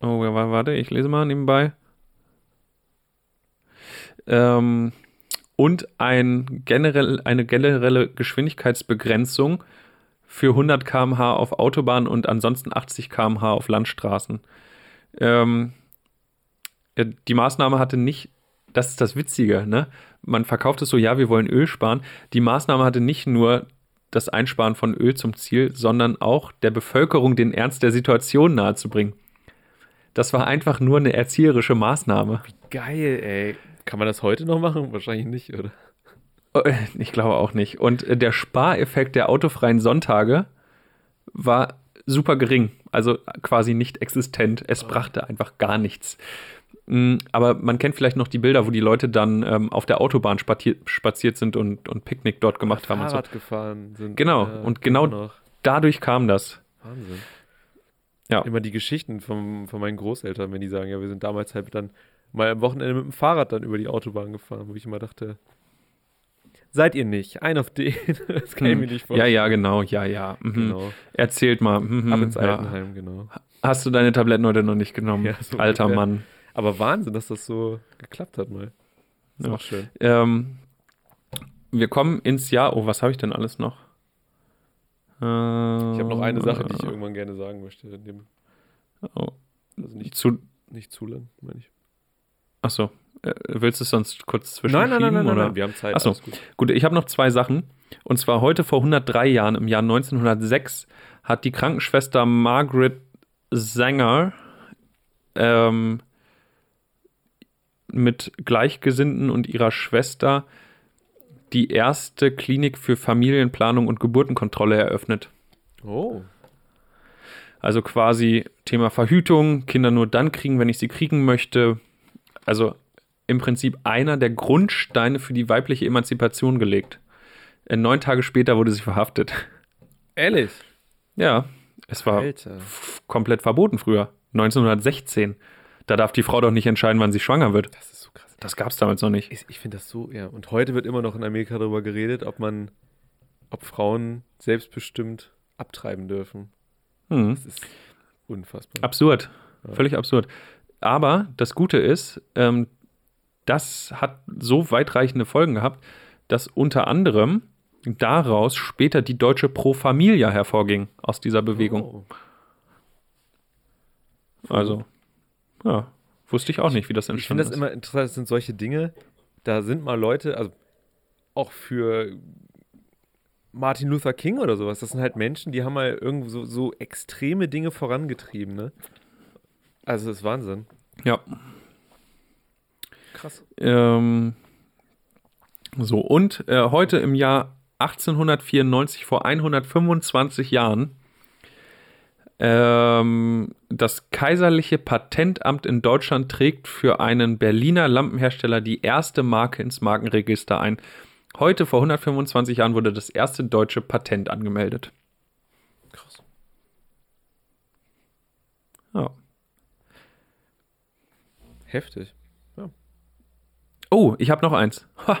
oh, wa- warte, ich lese mal nebenbei. Ähm, und ein generell, eine generelle Geschwindigkeitsbegrenzung für 100 km/h auf Autobahnen und ansonsten 80 km/h auf Landstraßen. Ähm, äh, die Maßnahme hatte nicht, das ist das Witzige, ne? Man verkauft es so, ja, wir wollen Öl sparen. Die Maßnahme hatte nicht nur das Einsparen von Öl zum Ziel, sondern auch der Bevölkerung den Ernst der Situation nahezubringen. Das war einfach nur eine erzieherische Maßnahme. Geil, ey. Kann man das heute noch machen? Wahrscheinlich nicht, oder? Äh, Ich glaube auch nicht. Und äh, der Spareffekt der autofreien Sonntage war super gering, also quasi nicht existent. Es brachte einfach gar nichts. Mm, Aber man kennt vielleicht noch die Bilder, wo die Leute dann ähm, auf der Autobahn spazier spaziert sind und, und Picknick dort gemacht haben. Und so. Fahrrad gefahren sind. Genau, äh, und genau-. Dadurch kam das. Wahnsinn. Ja. Immer die Geschichten vom, von meinen Großeltern, wenn die sagen, ja, wir sind damals halt dann mal am Wochenende mit dem Fahrrad dann über die Autobahn gefahren, wo ich immer dachte, seid ihr nicht, ein auf den. das kann ich mir nicht Hm. Ja, vorstellen. ja, genau, ja, ja. Mhm. Genau. Erzählt mal. Mhm, Ab ins ja. Altenheim, genau. Hast du deine Tabletten heute noch nicht genommen? Ja, so Alter ungefähr. Mann. Aber Wahnsinn, dass das so geklappt hat mal. Das ist Ja. auch schön. Ähm, wir kommen ins Jahr. Oh, was habe ich denn alles noch? Äh, Ich habe noch eine Sache, die ich irgendwann gerne sagen möchte. In dem, Oh, also nicht, zu, nicht zu lang, meine ich. Achso, äh, willst du es sonst kurz zwischen Nein, nein, nein, nein, oder? nein, wir haben Zeit. Ach so. alles gut. Gut, ich habe noch zwei Sachen. Und zwar heute vor 103 Jahren, im Jahr 1906, hat die Krankenschwester Margaret Sanger ähm, mit Gleichgesinnten und ihrer Schwester die erste Klinik für Familienplanung und Geburtenkontrolle eröffnet. Oh, Also quasi Thema Verhütung, Kinder nur dann kriegen, wenn ich sie kriegen möchte. Also im Prinzip einer der Grundsteine für die weibliche Emanzipation gelegt. Äh, Neun Tage später wurde sie verhaftet. Ehrlich? Ja, es war komplett verboten früher. 1916. Da darf die Frau doch nicht entscheiden, wann sie schwanger wird. Das ist so krass. Das gab es damals noch nicht. Ich, ich finde das so, ja. Und heute wird immer noch in Amerika darüber geredet, ob man, ob Frauen selbstbestimmt abtreiben dürfen. Hm. Das ist unfassbar. Absurd. Ja. Völlig absurd. Aber das Gute ist, ähm, das hat so weitreichende Folgen gehabt, dass unter anderem daraus später die deutsche Pro Familia hervorging aus dieser Bewegung. Oh. Also, ja, wusste ich auch nicht, wie das Ich entstanden finde das ist. immer interessant, das sind solche Dinge, da sind mal Leute, also auch für Martin Luther King oder sowas, das sind halt Menschen, die haben mal irgendwo so, so extreme Dinge vorangetrieben, ne? Also das ist Wahnsinn. Ja. Krass. Ähm, so, und äh, heute im Jahr 1894, vor 125 Jahren, ähm, das kaiserliche Patentamt in Deutschland trägt für einen Berliner Lampenhersteller die erste Marke ins Markenregister ein. Heute, vor 125 Jahren, wurde das erste deutsche Patent angemeldet. Krass. Ja. Heftig. Oh, ich habe noch eins. Ha,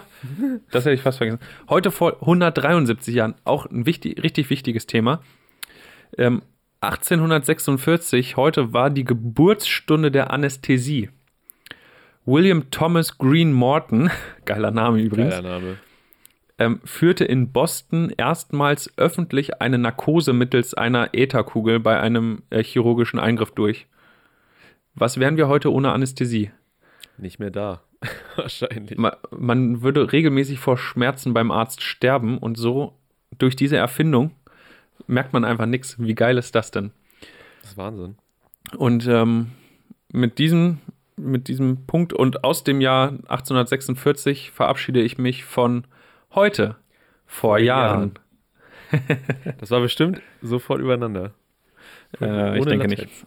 das hätte ich fast vergessen. Heute vor 173 Jahren, auch ein wichtig, richtig wichtiges Thema. Ähm, 1846, heute war die Geburtsstunde der Anästhesie. William Thomas Green Morton, geiler Name übrigens, Geiler Name. ähm, führte in Boston erstmals öffentlich eine Narkose mittels einer Ätherkugel bei einem äh, chirurgischen Eingriff durch. Was wären wir heute ohne Anästhesie? Nicht mehr da. Wahrscheinlich. Ma- man würde regelmäßig vor Schmerzen beim Arzt sterben und so durch diese Erfindung merkt man einfach nichts. Wie geil ist das denn? Das ist Wahnsinn. Und ähm, mit, diesem, mit diesem Punkt und aus dem Jahr 1846 verabschiede ich mich von heute, vor Jahren. Das war bestimmt sofort übereinander. Äh, ich denke Latenz.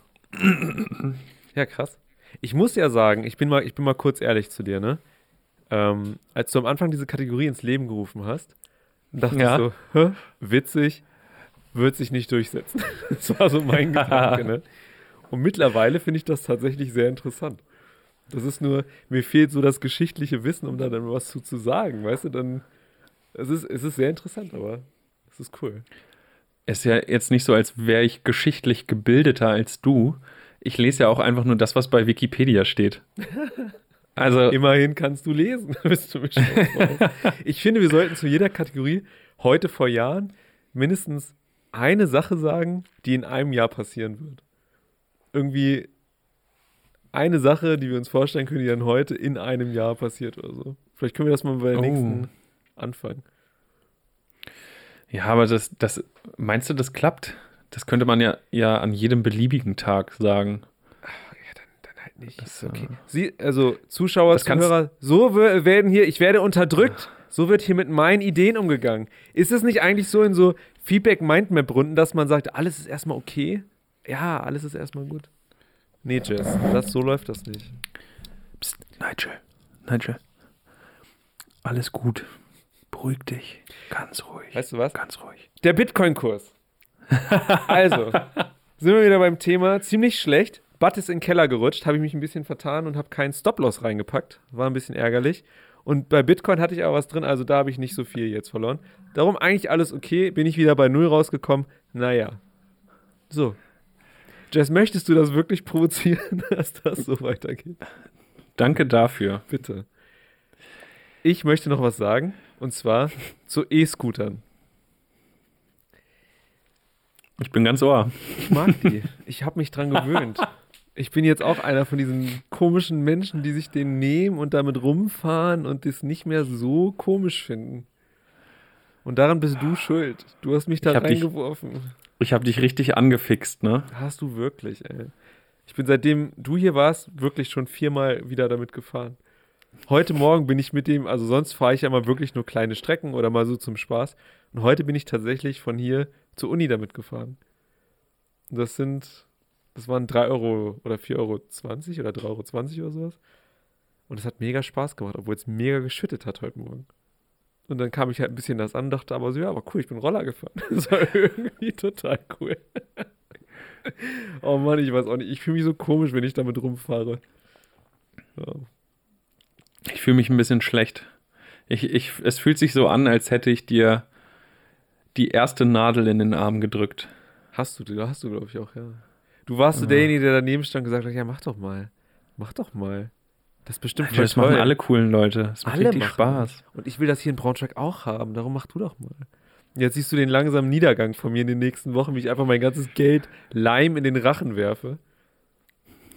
Ja, krass. Ich muss ja sagen, ich bin mal, ich bin mal kurz ehrlich zu dir, ne? Ähm, als du am Anfang diese Kategorie ins Leben gerufen hast, dachte Ja. ich so, Hä? witzig, wird sich nicht durchsetzen. das war so mein Gedanke, ne? Und mittlerweile finde ich das tatsächlich sehr interessant. Das ist nur, mir fehlt so das geschichtliche Wissen, um da dann was zu, zu sagen, weißt du, dann, es ist, es ist sehr interessant, aber es ist cool. Ist ja jetzt nicht so, als wäre ich geschichtlich gebildeter als du. Ich lese ja auch einfach nur das, was bei Wikipedia steht. Also, Immerhin kannst du lesen. Ich finde, wir sollten zu jeder Kategorie heute vor Jahren mindestens eine Sache sagen, die in einem Jahr passieren wird. Irgendwie eine Sache, die wir uns vorstellen können, die dann heute in einem Jahr passiert oder so. Vielleicht können wir das mal bei der Oh. nächsten anfangen. Ja, aber das, das, meinst du, das klappt? Das könnte man ja, ja an jedem beliebigen Tag sagen. Dann halt nicht. Das, okay. äh, Sie, also Zuschauer, Zuhörer, so wer- werden hier, ich werde unterdrückt. So wird hier mit meinen Ideen umgegangen. Ist es nicht eigentlich so in so Feedback-Mindmap-Runden, dass man sagt, alles ist erstmal okay? Ja, alles ist erstmal gut. Nee, Jess, das, so läuft das nicht. Psst, Nigel, Nigel. Alles gut. Beruhig dich. Ganz ruhig. Weißt du was? Ganz ruhig. Der Bitcoin-Kurs. Also, sind wir wieder beim Thema. Ziemlich schlecht. Butt ist in den Keller gerutscht, habe ich mich ein bisschen vertan und habe keinen Stop-Loss reingepackt. War ein bisschen ärgerlich. Und bei Bitcoin hatte ich aber was drin, also da habe ich nicht so viel jetzt verloren. Darum eigentlich alles okay, bin ich wieder bei Null rausgekommen. Naja. So. Jess, möchtest du das wirklich provozieren, dass das so weitergeht? Danke dafür. Bitte. Ich möchte noch was sagen, und zwar zu E-Scootern. Ich bin ganz ohr. Ich mag die. Ich habe mich dran gewöhnt. Ich bin jetzt auch einer von diesen komischen Menschen, die sich den nehmen und damit rumfahren und das nicht mehr so komisch finden. Und daran bist du schuld. Du hast mich da Ich hab dich- reingeworfen. Ich habe dich richtig angefixt, ne? Hast du wirklich, ey. Ich bin seitdem du hier warst, wirklich schon viermal wieder damit gefahren. Heute Morgen bin ich mit dem, also sonst fahre ich ja mal wirklich nur kleine Strecken oder mal so zum Spaß. Und heute bin ich tatsächlich von hier zur Uni damit gefahren. Das sind, das waren 3 Euro oder 4,20 Euro oder 3,20 Euro oder sowas. Und es hat mega Spaß gemacht, obwohl es mega geschüttet hat heute Morgen. Und dann kam ich halt ein bisschen das an, dachte aber so, ja, aber cool, ich bin Roller gefahren. Das war irgendwie total cool. oh Mann, ich weiß auch nicht. Ich fühle mich so komisch, wenn ich damit rumfahre. Ja. Ich fühle mich ein bisschen schlecht. Ich, ich, es fühlt sich so an, als hätte ich dir die erste Nadel in den Arm gedrückt. Hast du, hast du, glaube ich, auch, ja. Du warst so derjenige, der daneben stand und gesagt hat, ja, mach doch mal. Mach doch mal. Das ist bestimmt Alter, das machen alle coolen Leute. Das macht alle richtig machen Spaß. Und ich will das hier in Braunschweig auch haben. Darum mach du doch mal. Jetzt siehst du den langsamen Niedergang von mir in den nächsten Wochen, wie ich einfach mein ganzes Geld Leim in den Rachen werfe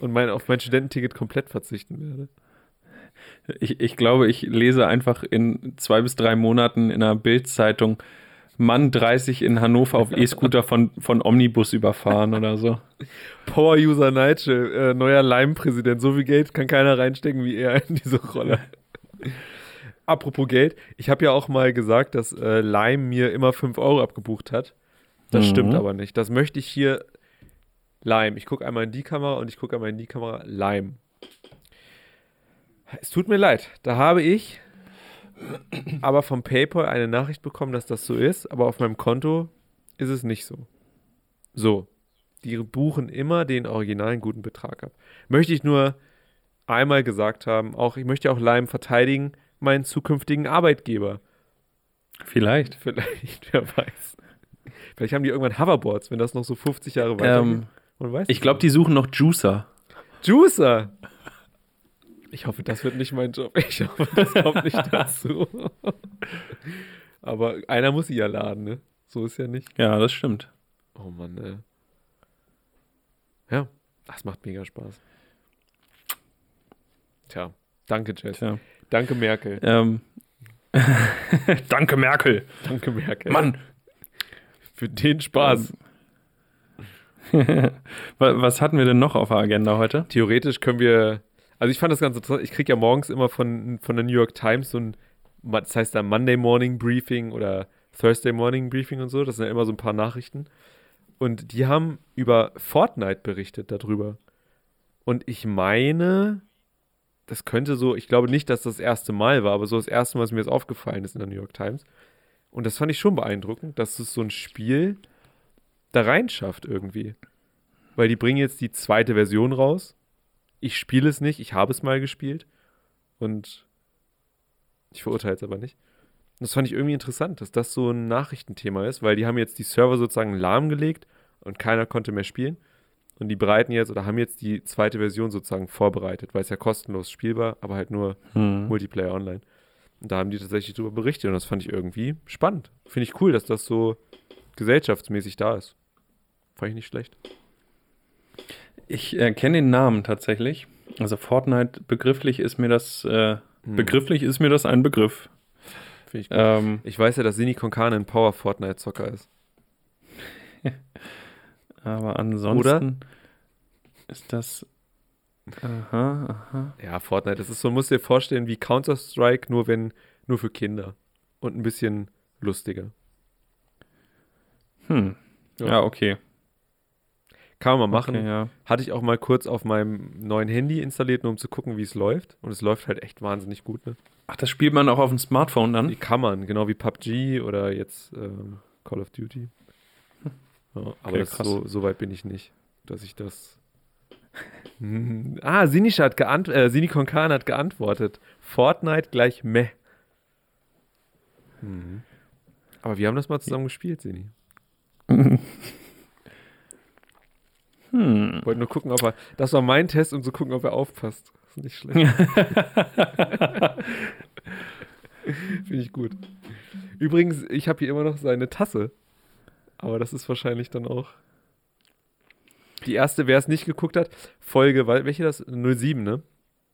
und mein, auf mein Studententicket komplett verzichten werde. Ich, ich glaube, ich lese einfach in zwei bis drei Monaten in einer Bildzeitung Mann 30 in Hannover auf E-Scooter von, von Omnibus überfahren oder so. Power-User Nigel, äh, neuer Leim-Präsident. So viel Geld kann keiner reinstecken wie er in diese Rolle. Apropos Geld, ich habe ja auch mal gesagt, dass äh, Lime mir immer 5 Euro abgebucht hat. Das Mhm. stimmt aber nicht. Das möchte ich hier. Lime. Ich gucke einmal in die Kamera und ich gucke einmal in die Kamera. Lime. Es tut mir leid. Da habe ich aber vom PayPal eine Nachricht bekommen, dass das so ist, aber auf meinem Konto ist es nicht so. So. Die buchen immer den originalen guten Betrag ab. Möchte ich nur einmal gesagt haben, auch ich möchte auch Lime verteidigen, meinen zukünftigen Arbeitgeber. Vielleicht. Vielleicht, wer weiß. Vielleicht haben die irgendwann Hoverboards, wenn das noch so 50 Jahre weitergeht. Ähm, Man weiß ich glaube, die suchen noch Juicer. Juicer! Ich hoffe, das wird nicht mein Job. Ich hoffe, das kommt nicht dazu. Aber einer muss sie ja laden, ne? So ist ja nicht. Ja, das stimmt. Oh Mann, ey. Ja, das macht mega Spaß. Tja, danke, Jess. Tja. Danke, Merkel. Ähm. Danke, Merkel. Danke, Merkel. Mann. Für den Spaß. Wa- Was hatten wir denn noch auf der Agenda heute? Theoretisch können wir. Also, ich fand das ganz interessant. Ich kriege ja morgens immer von, von der New York Times so ein. Das heißt da Monday Morning Briefing oder Thursday Morning Briefing und so. Das sind ja immer so ein paar Nachrichten. Und die haben über Fortnite berichtet darüber. Und ich meine, das könnte so, ich glaube nicht, dass das das erste Mal war, aber so das erste Mal, was mir jetzt aufgefallen ist in der New York Times. Und das fand ich schon beeindruckend, dass es so ein Spiel da reinschafft irgendwie. Weil die bringen jetzt die zweite Version raus. Ich spiele es nicht, ich habe es mal gespielt. Und ich verurteile es aber nicht. Und das fand ich irgendwie interessant, dass das so ein Nachrichtenthema ist, weil die haben jetzt die Server sozusagen lahmgelegt und keiner konnte mehr spielen. Und die bereiten jetzt oder haben jetzt die zweite Version sozusagen vorbereitet, weil es ja kostenlos spielbar, aber halt nur Hm. Multiplayer online. Und da haben die tatsächlich darüber berichtet und das fand ich irgendwie spannend. Finde ich cool, dass das so gesellschaftsmäßig da ist. Fand ich nicht schlecht. Ich äh, kenne den Namen tatsächlich. Also Fortnite, begrifflich ist mir das, äh, Hm. begrifflich ist mir das ein Begriff. Ich. Ähm, Ich weiß ja, dass Sini Konkane ein Power Fortnite-Zocker ist. aber ansonsten ist das. Aha, aha. Ja, Fortnite, das ist so, musst dir vorstellen, wie Counter-Strike, nur wenn, nur für Kinder. Und ein bisschen lustiger. Hm. Ja. Ja, okay. Kann man mal machen. Okay, ja. Hatte ich auch mal kurz auf meinem neuen Handy installiert, nur um zu gucken, wie es läuft. Und es läuft halt echt wahnsinnig gut, ne? Ach, das spielt man auch auf dem Smartphone dann? Die kann man, genau wie PUBG oder jetzt ähm, Call of Duty. Ja, aber Okay, krass. so, so weit bin ich nicht, dass ich das. Hm. ah, Sinisch hat geant äh, Sini Konkan hat geantwortet. Fortnite gleich meh. Mhm. Aber wir haben das mal zusammen gespielt, Sini. Hm. Wollte nur gucken, ob er. Das war mein Test, um zu gucken, ob er aufpasst. Ist nicht schlecht. Finde ich gut. Übrigens, ich habe hier immer noch seine Tasse. Aber das ist wahrscheinlich dann auch. Die erste, wer es nicht geguckt hat, Folge, welche das? 07, ne?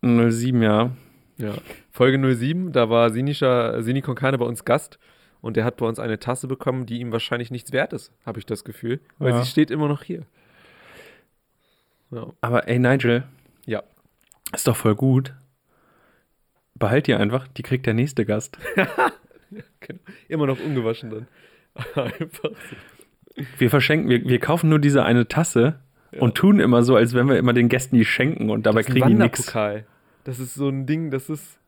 07, ja. Ja. Folge 07, da war Sinischa, Sini Konkane bei uns Gast und der hat bei uns eine Tasse bekommen, die ihm wahrscheinlich nichts wert ist, habe ich das Gefühl. Weil Ja. sie steht immer noch hier. Ja. Aber ey, Nigel. Ja. Ist doch voll gut. Behalt die einfach, die kriegt der nächste Gast. Genau. Immer noch ungewaschen dann. Einfach. Wir verschenken, wir, wir kaufen nur diese eine Tasse und tun immer so, als wenn wir immer den Gästen die schenken und dabei kriegen die nichts. Das ist so ein Ding, das ist.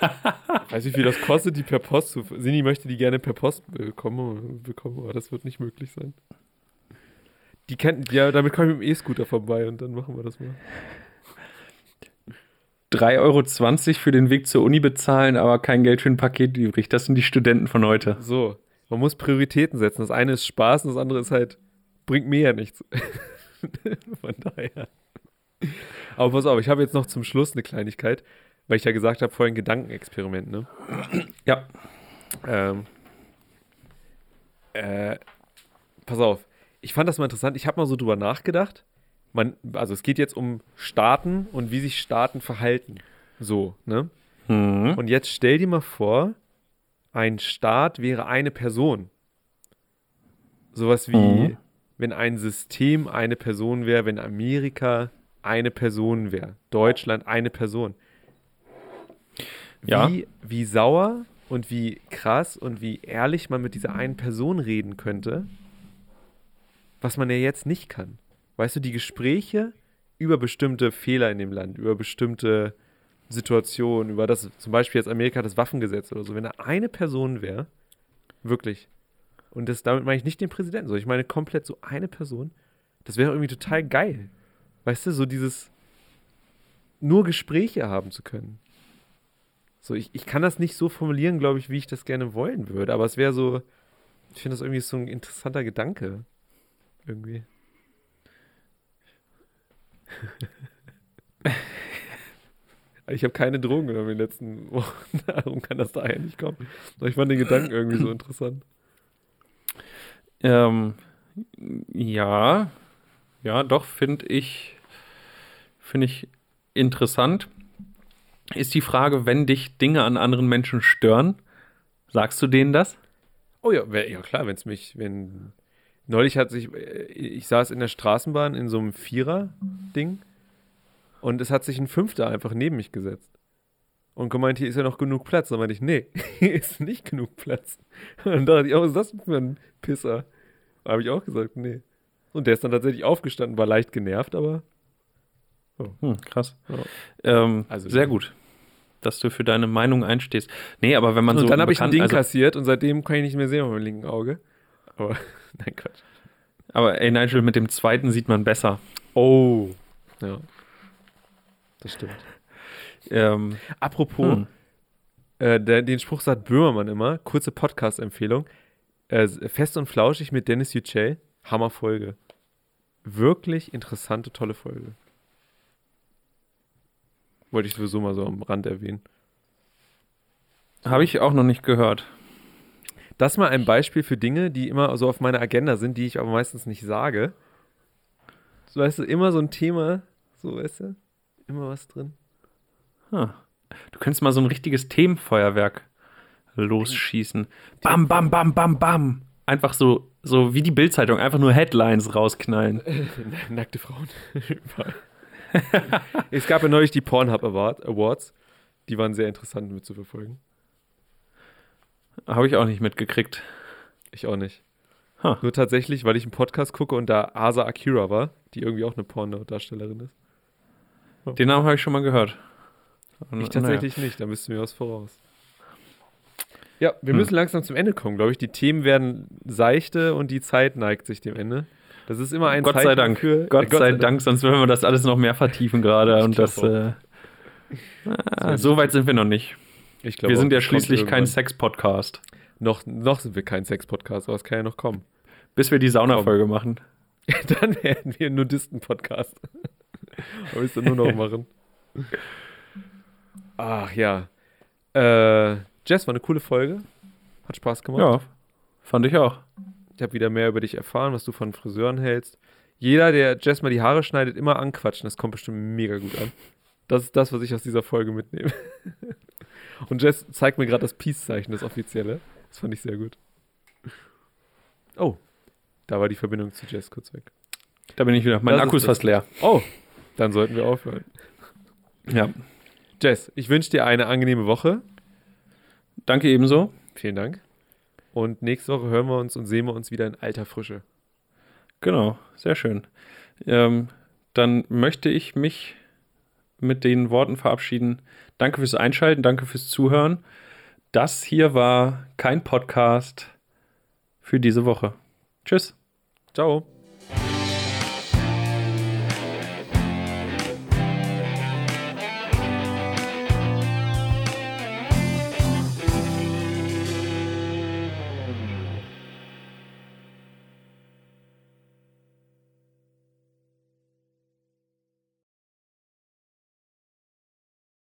Ich weiß nicht, wie viel das kostet, die per Post zu. Sini möchte die gerne per Post bekommen, bekommen aber das wird nicht möglich sein. Die kennt, ja, damit komme ich mit dem E-Scooter vorbei und dann machen wir das mal. 3,20 Euro für den Weg zur Uni bezahlen, aber kein Geld für ein Paket übrig. Das sind die Studenten von heute. So, man muss Prioritäten setzen. Das eine ist Spaß und das andere ist halt, bringt mir ja nichts. Von daher. Aber pass auf, ich habe jetzt noch zum Schluss eine Kleinigkeit, weil ich ja gesagt habe, vorhin Gedankenexperiment, ne? Ja. Ähm, äh, pass auf, ich fand das mal interessant. Ich habe mal so drüber nachgedacht. Man, also es geht jetzt um Staaten und wie sich Staaten verhalten. So, ne? Hm. Und jetzt stell dir mal vor, ein Staat wäre eine Person. Sowas wie, Mhm. wenn ein System eine Person wäre, wenn Amerika eine Person wäre, Deutschland eine Person. Wie, Ja. wie sauer und wie krass und wie ehrlich man mit dieser einen Person reden könnte, was man ja jetzt nicht kann. Weißt du, die Gespräche über bestimmte Fehler in dem Land, über bestimmte Situationen, über das, zum Beispiel jetzt Amerika das Waffengesetz oder so, wenn da eine Person wäre, wirklich, und das, damit meine ich nicht den Präsidenten, sondern ich meine komplett so eine Person, das wäre irgendwie total geil. Weißt du, so dieses nur Gespräche haben zu können. So, ich, ich kann das nicht so formulieren, glaube ich, wie ich das gerne wollen würde, aber es wäre so, ich finde das irgendwie so ein interessanter Gedanke. Irgendwie. Ich habe keine Drogen genommen in den letzten Wochen, darum kann das daher nicht kommen. Aber ich fand den Gedanken irgendwie so interessant. Ähm, ja, ja, doch, finde ich, finde ich interessant. Ist die Frage, wenn dich Dinge an anderen Menschen stören, sagst du denen das? Oh ja, wär, ja klar, wenn es mich, wenn neulich hat sich, äh, ich saß in der Straßenbahn in so einem Vierer-Ding und es hat sich ein Fünfter einfach neben mich gesetzt und gemeint, hier ist ja noch genug Platz. Dann meinte ich, nee, hier ist nicht genug Platz. Und dann dachte ich, oh, was ist das für ein Pisser? Da habe ich auch gesagt, nee. Und der ist dann tatsächlich aufgestanden, war leicht genervt, aber Hm, krass. Ja. Ähm, Also- sehr gut, dass du für deine Meinung einstehst. Nee, aber wenn man und so dann habe ich ein Ding also, kassiert und seitdem kann ich nicht mehr sehen auf meinem linken Auge. Aber, nein, Quatsch. Aber ey, Nigel, mit dem zweiten sieht man besser. Oh. Ja. Das stimmt. Ähm, Apropos, hm. äh, der, den Spruch sagt Böhmermann immer, kurze Podcast-Empfehlung. Äh, fest und flauschig mit Dennis Yücel, Hammerfolge. Wirklich interessante, tolle Folge. Wollte ich sowieso mal so am Rand erwähnen. Habe ich auch noch nicht gehört. Das mal ein Beispiel für Dinge, die immer so auf meiner Agenda sind, die ich aber meistens nicht sage. So, weißt du, immer so ein Thema, so, weißt du, immer was drin. Ah. Du könntest mal so ein richtiges Themenfeuerwerk losschießen. Bam, bam, bam, bam, bam. Einfach so, so wie die Bildzeitung, einfach nur Headlines rausknallen. Nackte Frauen. Es gab ja neulich die Pornhub Award, Awards. Die waren sehr interessant mitzuverfolgen. Habe ich auch nicht mitgekriegt. Ich auch nicht. Ha. Nur tatsächlich, weil ich einen Podcast gucke und da Asa Akira war, die irgendwie auch eine Porno-Darstellerin ist. Den Namen habe ich schon mal gehört. Und, Ich tatsächlich nicht, da müssten wir was voraus. Ja, wir Hm. müssen langsam zum Ende kommen, glaube ich. Die Themen werden seichte und die Zeit neigt sich dem Ende. Das ist immer ein Naja. Gott sei Zeichen Dank. Für, Gott, sei Dank, sonst würden wir das alles noch mehr vertiefen gerade. Und das. Äh, ah, so weit sind wir noch nicht. Ich glaub Wir sind ja schließlich kein. Sex-Podcast. Noch, noch sind wir kein Sex-Podcast, aber es kann ja noch kommen. Bis wir die Sauna-Folge machen. Dann werden wir ein Nudisten-Podcast. Aber ich dann nur noch machen. Ach ja. Äh, Jess, war eine coole Folge. Hat Spaß gemacht. Ja, fand ich auch. Ich habe wieder mehr über dich erfahren, was du von Friseuren hältst. Jeder, der Jess mal die Haare schneidet, immer anquatschen. Das kommt bestimmt mega gut an. Das ist das, was ich aus dieser Folge mitnehme. Und Jess zeigt mir gerade das Peace-Zeichen, das offizielle. Das fand ich sehr gut. Oh, da war die Verbindung zu Jess kurz weg. Da bin ich wieder. Mein Das Akku ist fast leer. Oh, dann sollten wir aufhören. Ja. Jess, ich wünsche dir eine angenehme Woche. Danke ebenso. Vielen Dank. Und nächste Woche hören wir uns und sehen wir uns wieder in alter Frische. Genau, sehr schön. Ähm, dann möchte ich mich mit den Worten verabschieden. Danke fürs Einschalten, danke fürs Zuhören. Das hier war kein Podcast für diese Woche. Tschüss. Ciao.